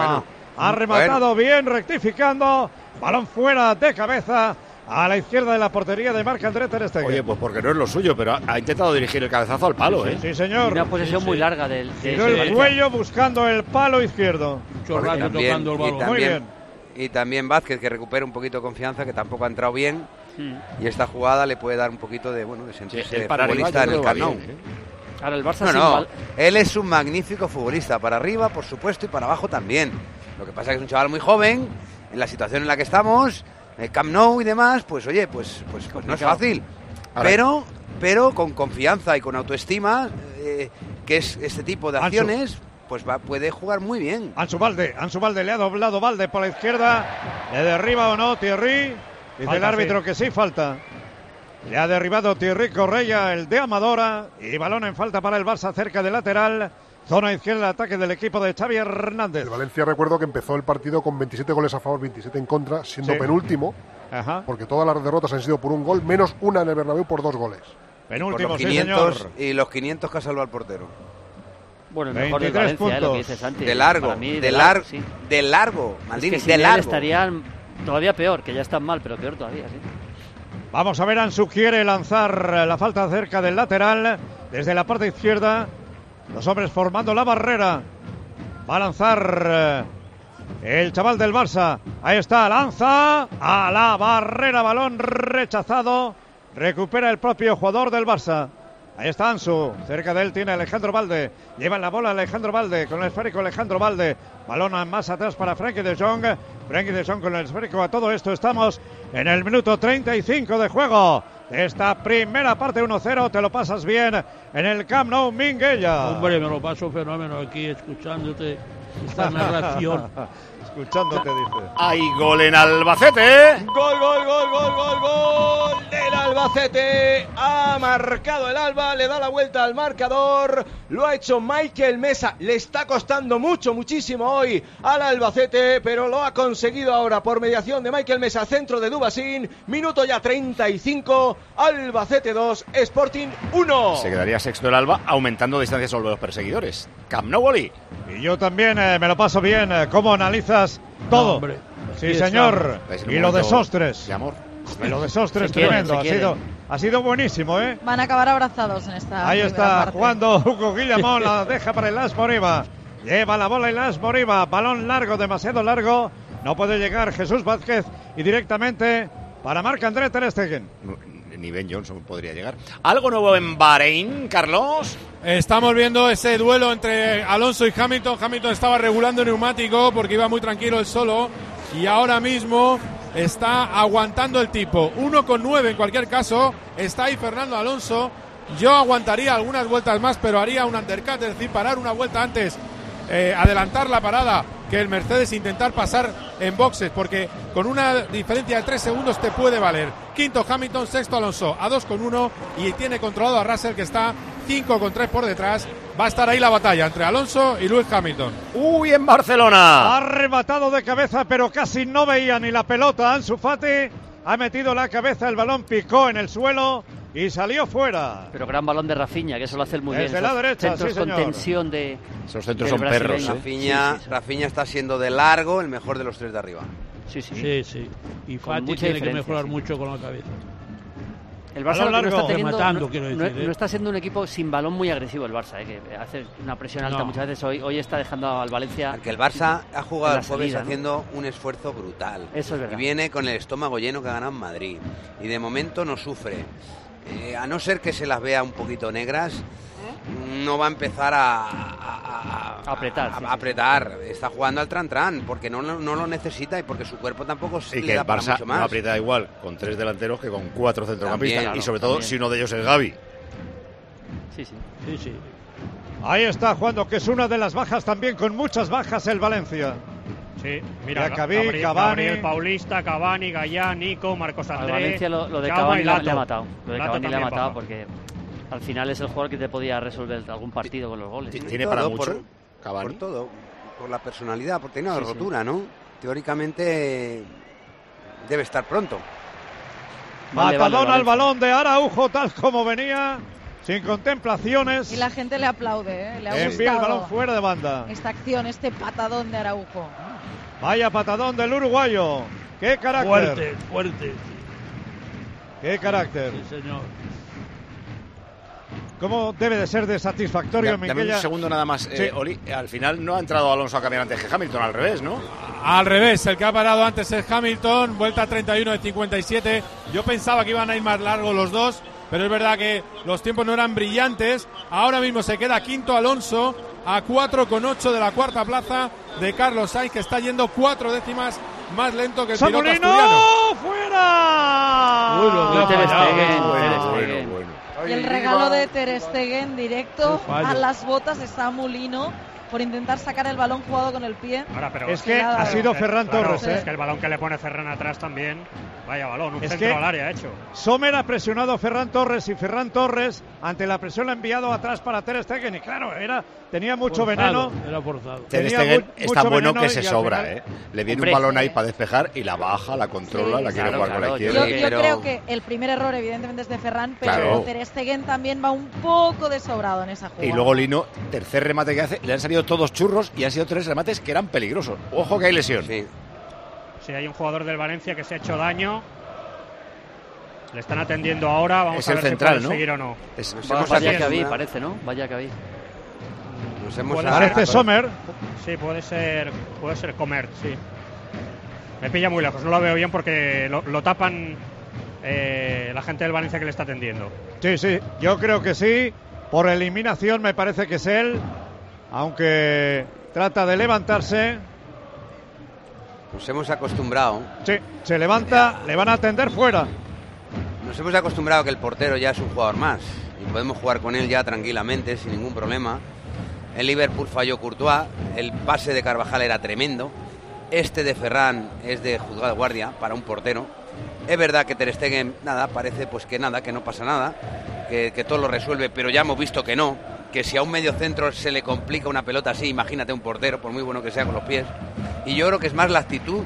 Bueno.
Ha rematado bien, rectificando. Balón fuera de cabeza. A la izquierda de la portería de Marc André Ter Stegen.
Oye, pues porque no es lo suyo, pero ha, intentado dirigir el cabezazo al palo, ¿eh?
Sí, señor.
Una posesión muy larga del. de-
el cuello buscando el palo izquierdo.
Porque también- y
Muy
también-
bien.
Y también Vázquez que recupera un poquito de confianza, que tampoco ha entrado bien.
Mm.
Y esta jugada le puede dar un poquito de, bueno, de sentirse
arriba
futbolista en el
bien, ¿eh?
Ahora el Barça
No,
sin
no, él es un magnífico futbolista, para arriba, por supuesto, y para abajo también. Lo que pasa es que es un chaval muy joven, en la situación en la que estamos, el Camp Nou y demás, pues oye, pues, pues, pues no es fácil.
Ahora-
Pero, pero con confianza y con autoestima, eh, que es este tipo de acciones, pues va, puede jugar muy bien.
Ansu Valde, Ansu Valde le ha doblado Valde por la izquierda. ¿Le derriba o no Thierry? Dice
Falta,
el árbitro
sí.
que sí, falta. Le ha derribado Thierry Correia, el de Amadora. Y balón en falta para el Barça cerca del lateral. Zona izquierda, ataque del equipo de Xavi Hernández.
El Valencia recuerdo que empezó el partido con 27 goles a favor, 27 en contra, siendo
Sí.
penúltimo,
Ajá.
porque todas las derrotas han sido por un gol, menos una en el Bernabéu por dos goles.
Por
Penúltimo, sí,
500
señor.
y los 500 que ha salvado el portero.
Bueno, el mejor del
23
Valencia, eh, lo que
puntos.
dice Santi.
De largo,
mí,
de,
lar- sí.
de largo,
Es
Maldini,
que sin
de largo.
estarían todavía peor, que ya están mal, pero peor todavía, sí.
Vamos a ver, Ansu quiere lanzar la falta cerca del lateral, desde la parte izquierda. Los hombres formando la barrera. Va a lanzar eh, el chaval del Barça. Ahí está, lanza a la barrera, balón rechazado. Recupera el propio jugador del Barça. Ahí está Ansu, cerca de él tiene Alejandro Valde. Lleva la bola Alejandro Valde, con el esférico Alejandro Valde. Balón más atrás para Frankie de Jong. Frankie de Jong con el esférico. A todo esto estamos en el minuto 35 de juego. Esta primera parte 1-0, te lo pasas bien en el Camp Nou Minguella.
Hombre, me lo paso fenómeno aquí escuchándote esta narración.
Escuchándote, dice.
Hay gol en Albacete.
Gol, gol, gol, gol, gol, gol del Albacete. Ha marcado el Alba, le da la vuelta al marcador. Lo ha hecho Michael Mesa. Le está costando mucho, muchísimo hoy al Albacete, pero lo ha conseguido ahora por mediación de Michael Mesa, centro de Dubasín. Minuto ya 35. Albacete 2, Sporting 1.
Se quedaría sexto el Alba, aumentando distancias sobre los perseguidores. Camp Nou, Oli.
Y yo también eh, me lo paso bien. eh, ¿Cómo analizas todo?
hombre,
sí, señor.
Es un
Y lo de Sostres.
De amor.
Y lo de Sostres
Se
tremendo. Ha sido, ha sido buenísimo, ¿eh?
Van a acabar abrazados en esta
Ahí está
parte.
jugando Hugo Guillamón, la deja para el Las Moriba. Lleva la bola el Las Moriba, balón largo, demasiado largo. No puede llegar Jesús Vázquez y directamente para Marc André Ter Stegen.
Ni Ben Johnson podría llegar. ¿Algo nuevo en Bahrein, Carlos?
Estamos viendo ese duelo entre Alonso y Hamilton. Hamilton estaba regulando neumático porque iba muy tranquilo el solo y ahora mismo está aguantando el tipo. Uno con nueve en cualquier caso. Está ahí Fernando Alonso. Yo aguantaría algunas vueltas más, pero haría un undercut, es decir, parar una vuelta antes, eh, adelantar la parada que el Mercedes intentar pasar en boxes, porque con una diferencia de tres segundos te puede valer. Quinto Hamilton, sexto Alonso, a dos con uno y tiene controlado a Russell que está cinco con tres por detrás. Va a estar ahí la batalla entre Alonso y Lewis Hamilton.
Uy, en Barcelona.
Ha rematado de cabeza, pero casi no veía ni la pelota. Ansu Fati ha metido la cabeza, el balón picó en el suelo y salió fuera.
Pero gran balón de Rafinha, que eso lo hace muy
Desde
bien.
la
esos
derecha,
centros
sí,
con tensión de.
Esos centros son perros. ¿eh?
Sí, sí,
Rafinha está siendo de largo el mejor de los tres de arriba.
Sí, sí.
Sí, sí. Y Fati tiene que mejorar
sí.
mucho con la cabeza.
El Barça lo que no está teniendo,
Rematando,
no,
decir, ¿eh?
no está siendo un equipo sin balón muy agresivo el Barça, eh, que hace una presión alta
No.
muchas veces. Hoy, hoy está dejando al Valencia.
Porque el Barça ha jugado el jueves
salida, ¿no?
haciendo un esfuerzo brutal.
Eso es verdad.
Y viene con el estómago lleno que ha ganado en Madrid. Y de momento no sufre. Eh, a no ser que se las vea un poquito negras, no va a empezar a, a- a-
Apretar,
a-
sí,
a apretar. Está jugando al tran-tran porque no, lo- no lo necesita y porque su cuerpo tampoco
Y
le
que el
da para mucho
no
más.
aprieta igual con tres delanteros que con cuatro centrocampistas.
También,
y sobre
claro,
todo
también.
si uno de ellos es Gaby.
Sí, sí.
Sí, sí.
Ahí está jugando, que es una de las bajas también, con muchas bajas el Valencia.
Sí, mira, Gabriel,
Cavani.
Gabriel Paulista, Cavani, Gallá, Nico, Marcos
Al
André.
Valencia lo, lo de Cavani le ha- matado. Lo de
Lato
Cavani le ha matado
baja.
porque al final es el jugador que te podía resolver algún partido con los goles.
¿Tiene para mucho?
Por,
Cavani.
por todo, por la personalidad, porque tiene una
Sí, sí.
rotura, ¿no? Teóricamente debe estar pronto.
Vale, Valencia.
al balón de Araujo, tal como venía, sin contemplaciones.
Y la gente le aplaude, ¿eh? le ha
Envía el balón fuera de banda.
esta acción, este patadón de Araujo.
Vaya patadón del uruguayo. ¡Qué carácter!
Fuerte, fuerte.
¡Qué carácter!
Sí, señor.
¿Cómo debe de ser de satisfactorio,
Da- Dame un segundo nada más, eh,
Sí.
Oli. Al final no ha entrado Alonso a cambiar antes que Hamilton, al revés, ¿no?
Al revés, el que ha parado antes es Hamilton, vuelta 31 de 57. Yo pensaba que iban a ir más largos los dos, pero es verdad que los tiempos no eran brillantes. Ahora mismo se queda quinto Alonso a 4,8 de la cuarta plaza de Carlos Sainz, que está yendo cuatro décimas más lento que el piloto asturiano.
¡Fuera!
Ter. Stegen,
Bueno,
Ter
bueno,
Stegen.
bueno.
Y el regalo de Ter Stegen directo a las botas de Samulino por intentar sacar el balón jugado con el pie.
Ahora, pero
Es que
Claro.
ha sido Ferran
Claro,
Torres, ¿eh?
Es que el balón que le pone Ferran atrás también. Vaya balón, un
Es
centro al área hecho.
Sommer ha presionado a Ferran Torres y Ferran Torres, ante la presión, la ha enviado atrás para Ter Stegen. Y claro, era, tenía mucho
Forzado,
veneno.
Era forzado.
Ter Stegen es tan bueno que se sobra,
final-
¿eh? Le viene
Hombre.
un balón ahí para despejar y la baja, la controla,
Sí,
la quiere
claro,
jugar con la
claro,
Yo,
izquierda.
Yo
pero-
creo que el primer error, evidentemente, es de Ferran, pero
Claro.
Ter Stegen también va un poco de sobrado en esa jugada.
Y luego Lino, tercer remate que hace, le han salido todos churros y han sido tres remates que eran peligrosos. Ojo que hay lesión.
Sí.
Si hay un jugador del Valencia que se ha hecho daño. Le están atendiendo ahora. Vamos
Es
a
el
ver
central,
si
¿no?
puede seguir o no.
Es-
Va- Vaya que había, parece, ¿no? Vaya que había.
Parece Sommer.
Sí, puede ser, puede ser comer, sí. Me pilla muy lejos, no lo veo bien porque lo, lo tapan eh, la gente del Valencia que le está atendiendo.
Sí, sí, yo creo que sí. Por eliminación me parece que es él. Aunque trata de levantarse.
Nos hemos acostumbrado.
Sí, se levanta, le van a atender fuera.
Nos hemos acostumbrado a que el portero ya es un jugador más y podemos jugar con él ya tranquilamente, sin ningún problema. El Liverpool falló Courtois, el pase de Carvajal era tremendo. Este de Ferran es de juzgado guardia para un portero. Es verdad que Ter Stegen, nada, parece pues que nada, que no pasa nada, que, que todo lo resuelve, pero ya hemos visto que no, que si a un medio centro se le complica una pelota así, imagínate un portero, por muy bueno que sea con los pies. Y yo creo que es más la actitud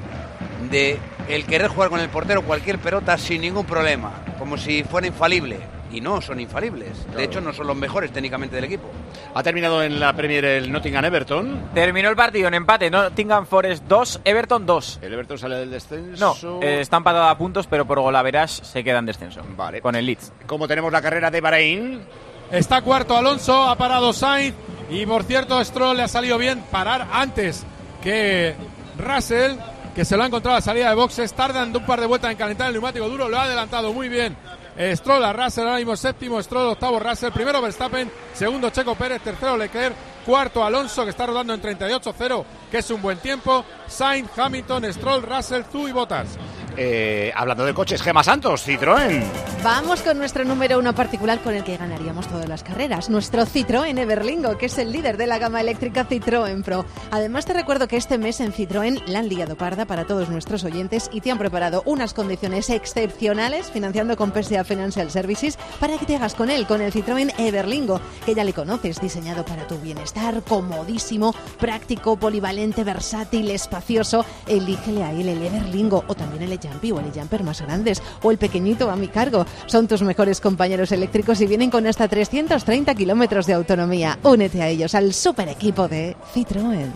de el querer jugar con el portero cualquier pelota sin ningún problema, como si fuera infalible. Y no son infalibles. De hecho, no son los mejores técnicamente del equipo.
Ha terminado en la Premier el Nottingham Everton.
Terminó el partido en empate. Nottingham Forest 2, Everton 2.
El Everton sale del descenso.
No, eh, está empatado a puntos, pero por golaveras se queda en descenso.
Vale.
Con el Leeds.
Como tenemos la carrera de Bahrein,
Está cuarto Alonso, ha parado Sainz y por cierto Stroll le ha salido bien parar antes que Russell, que se lo ha encontrado a la salida de boxes, tardan un par de vueltas en calentar el neumático duro, lo ha adelantado muy bien. eh, Stroll a Russell, ahora mismo séptimo, Stroll octavo Russell, primero Verstappen, segundo Checo Pérez, tercero Leclerc, cuarto Alonso que está rodando en 38-0, que es un buen tiempo, Sainz, Hamilton, Stroll, Russell, Zu y Bottas.
Eh, hablando de coches, Gema Santos, Citroën.
Vamos con nuestro número uno particular con el que ganaríamos todas las carreras, nuestro Citroën Everlingo, que es el líder de la gama eléctrica Citroën Pro. Además te recuerdo que este mes en Citroën la han liado parda para todos nuestros oyentes y te han preparado unas condiciones excepcionales financiando con PSA Financial Services para que te hagas con él, con el Citroën Everlingo, que ya le conoces, diseñado para tu bienestar, comodísimo, práctico, polivalente, versátil, espacioso. Elígele a él el Everlingo o también el Jumpy o el Jumper más grandes o el pequeñito a mi cargo. Son tus mejores compañeros eléctricos y vienen con hasta 330 kilómetros de autonomía. Únete a ellos, al super equipo de Citroën.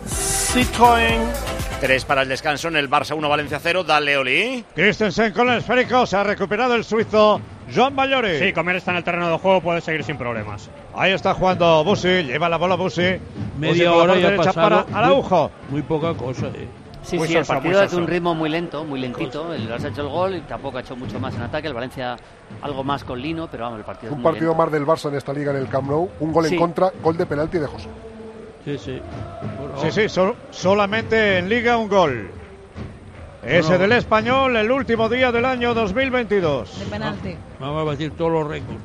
Citroën. Tres para el descanso en el Barça 1, Valencia 0. Dale, Oli.
Christensen con el esférico, se ha recuperado el suizo Joan Bayori.
Sí, Comer está en el terreno de juego, puede seguir sin problemas.
Ahí está jugando Busi, lleva la bola Busi. Busi
Media
la
hora ya ha
derecha
pasado.
para Araujo.
Muy, muy poca cosa, eh.
Sí,
Muy
sí, el partido es de un ritmo muy lento, muy lentito. El Barça ha hecho el gol y tampoco ha hecho mucho más en ataque. El Valencia algo más con Lino, pero vamos, el partido es
Un
muy
partido
lento.
más del Barça en esta liga en el Camp Nou. Un gol
Sí.
en contra, gol de penalti de José.
Sí, sí.
Sí, sí, sol- solamente en Liga un gol. Ese del español, el último día del año 2022.
De penalti.
Vamos a batir todos los récords.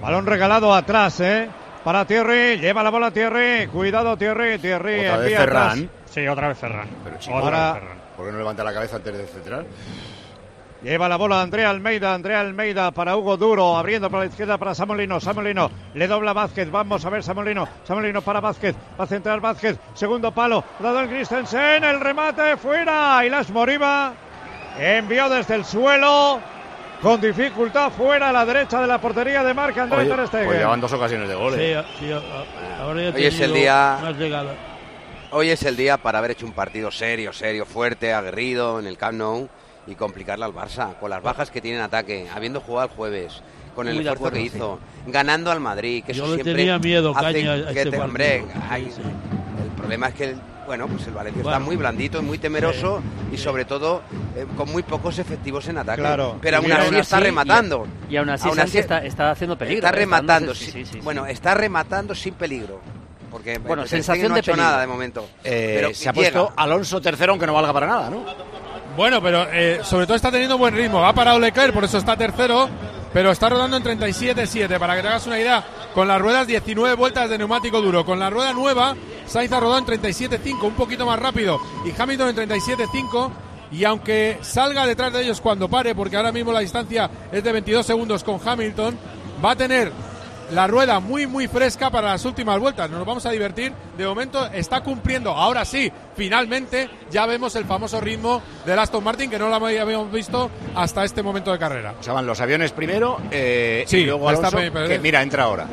Balón regalado atrás, ¿eh? Para Thierry, lleva la bola Thierry. Cuidado Thierry, Thierry
Otra vez
envía atrás.
Sí, otra vez Ferran.
Pero ahora,
vez Ferran.
¿por qué no levanta la cabeza antes de centrar?
Lleva la bola Andrea Almeida, Andrea Almeida para Hugo Duro, abriendo para la izquierda para Samolino, Samolino, le dobla Vázquez, vamos a ver Samolino, Samolino para Vázquez, va a centrar Vázquez, segundo palo, dado el Christensen, el remate fuera, y las Moriba envió desde el suelo, con dificultad fuera a la derecha de la portería de Marc André
Oye,
Ter Stegen.
pues llevan dos ocasiones de goles.
Sí, a- sí, ahora ya
Hoy es el día-
Más llegada.
Hoy es el día para haber hecho un partido serio, serio, fuerte, aguerrido en el Camp Nou y complicarle al Barça con las bajas que tiene en ataque, habiendo jugado el jueves, con el
Muy
esfuerzo que hizo, ganando al Madrid, que
Yo
eso
le
siempre
tenía miedo,
hace
Caña,
que
este
te- hombre,
sí.
el problema es que el- bueno, pues el Valencia
Bueno.
está muy blandito y muy temeroso y sobre todo eh, con muy pocos efectivos en ataque.
Claro.
Pero aún así está rematando.
Y, y aún así
Aún
Santi
así-
está, está haciendo peligro.
Está
¿eh?
rematando,
dándose-
sí,
sí, sí, sí.
bueno, está rematando sin peligro. Porque
Bueno, sensación
no
de
ha hecho nada de momento.
Eh,
pero
se ha
llega.
puesto Alonso tercero, aunque no valga para nada, ¿no?
Bueno, pero eh, sobre todo está teniendo buen ritmo. Ha parado Leclerc, por eso está tercero, pero está rodando en 37.7. Para que te hagas una idea, con las ruedas 19 vueltas de neumático duro. Con la rueda nueva, Sainz ha rodado en 37.5, un poquito más rápido. Y Hamilton en 37.5. Y aunque salga detrás de ellos cuando pare, porque ahora mismo la distancia es de 22 segundos con Hamilton, va a tener la rueda muy muy fresca para las últimas vueltas. Nos vamos a divertir. De momento está cumpliendo. Ahora sí, finalmente ya vemos el famoso ritmo del Aston Martin que no lo habíamos visto hasta este momento de carrera.
O sea, van los aviones primero eh,
Sí,
y luego Alonso, que mira, entra ahora.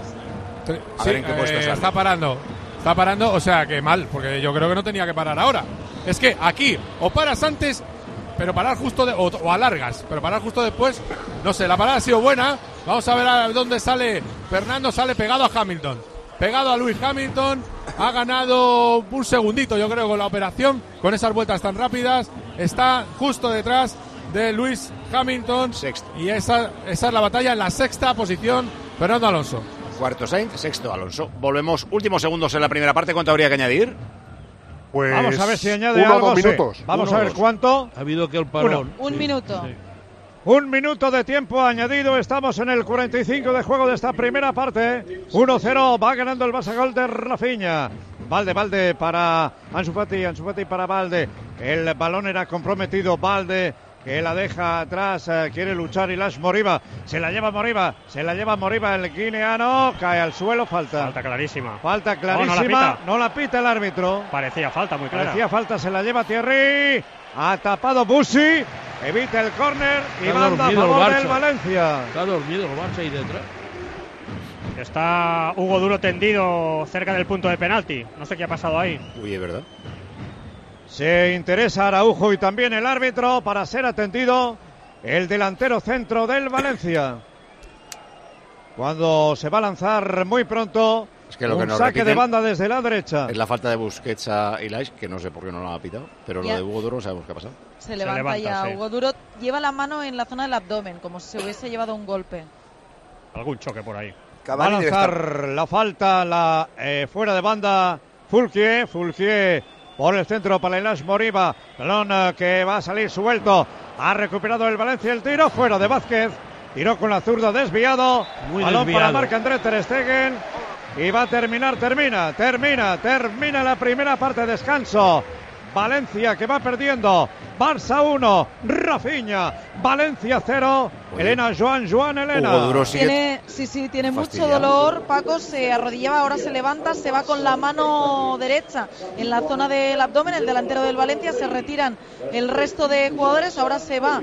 Tre-
A
sí,
ver en qué puesto
eh, está parando. Está parando, o sea que mal, porque yo creo que no tenía que parar ahora. Es que aquí o paras antes, pero parar justo de, o, o alargas, pero parar justo después, no sé, la parada ha sido buena. Vamos a ver a dónde sale Fernando, sale pegado a Hamilton. Pegado a Luis Hamilton, ha ganado un segundito, yo creo, con la operación, con esas vueltas tan rápidas. Está justo detrás de Luis Hamilton.
Sexto.
Y esa, esa es la batalla en la sexta posición, Fernando Alonso.
Cuarto Sainz, sexto Alonso. Volvemos, últimos segundos en la primera parte. ¿Cuánto habría que añadir?
Pues
Vamos a ver si añade
uno
algo.
dos
sí.
minutos.
Vamos
Uno
a ver
dos.
cuánto.
Ha habido que el parón.
Un
Sí,
minuto.
sí.
Un minuto de tiempo añadido, estamos en el 45 de juego de esta primera parte. 1-0, va ganando el Barça gol de Rafinha. Valde, Valde para Ansu Fati, Ansu Fati para Valde. El balón era comprometido, Valde que la deja atrás, eh, quiere luchar y las Moriba. Se la lleva Moriba, se la lleva Moriba, el guineano cae al suelo, falta.
Falta clarísima.
Falta
No,
clarísima,
no la pita.
no la pita el árbitro.
Parecía falta muy clara.
Parecía falta, se la lleva Thierry. Ha tapado Busi. Evita el córner y
Está
manda a favor del. Valencia.
Está dormido el Barça ahí detrás.
Está Hugo Duro tendido cerca del punto de penalti. No sé qué ha pasado ahí.
Uy, es verdad.
Se interesa Araujo y también el árbitro para ser atendido el delantero centro del Valencia. Cuando se va a lanzar muy pronto
Es que lo que
un
nos
saque de banda desde la derecha.
Es la falta de Busquets a Ilais, que no sé por qué no lo ha pitado, pero
Ya.
lo de Hugo Duro sabemos qué ha pasado.
Se levanta,
levanta,
ya.
sí.
Hugo Duro lleva la mano en la zona del abdomen, como si se hubiese llevado un golpe.
Algún choque por ahí.
Va a lanzar la falta, la eh, fuera de banda Fulquier, Fulquier por el centro para Elas Moriba, balón eh, que va a salir suelto, ha recuperado el Valencia el tiro, fuera de Vázquez, tiró con la zurda desviado,
Muy
balón para
desviado.
Marc André Ter Stegen. Y va a terminar, termina, termina, termina la primera parte, descanso. Valencia que va perdiendo. Barça 1, Rafinha. Valencia 0.
Oye.
Elena Joan, Joan Elena.
Tiene, sí, sí, tiene mucho dolor. Paco se arrodillaba, ahora se levanta, se va con la mano derecha en la zona del abdomen. El delantero del Valencia se retiran el resto de jugadores. Ahora se va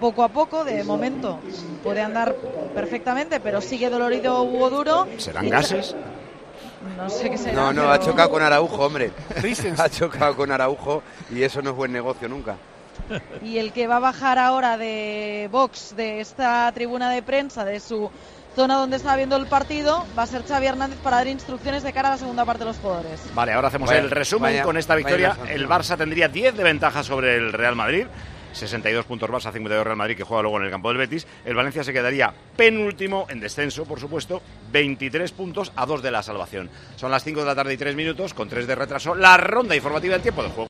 poco a poco, de momento puede andar perfectamente, pero sigue dolorido Hugo Duro.
¿Serán
Y-
gases?
No sé qué será.
No, no,
pero-
ha chocado con Araujo, hombre. ha chocado con Araujo y eso no es buen negocio nunca.
Y el que va a bajar ahora de Vox, de esta tribuna de prensa, de su zona donde estaba viendo el partido, va a ser Xavi Hernández para dar instrucciones de cara a la segunda parte de los jugadores.
Vale, ahora hacemos
Vaya-
el resumen.
vaya-
Con esta victoria, el Barça tendría 10 de ventaja sobre el Real Madrid. 62 puntos Barça, 52 Real Madrid, que juega luego en el campo del Betis. El Valencia se quedaría penúltimo en descenso, por supuesto, 23 puntos a 2 de la salvación. Son las 5 de la tarde y 3 minutos, con 3 de retraso, la ronda informativa del tiempo de juego.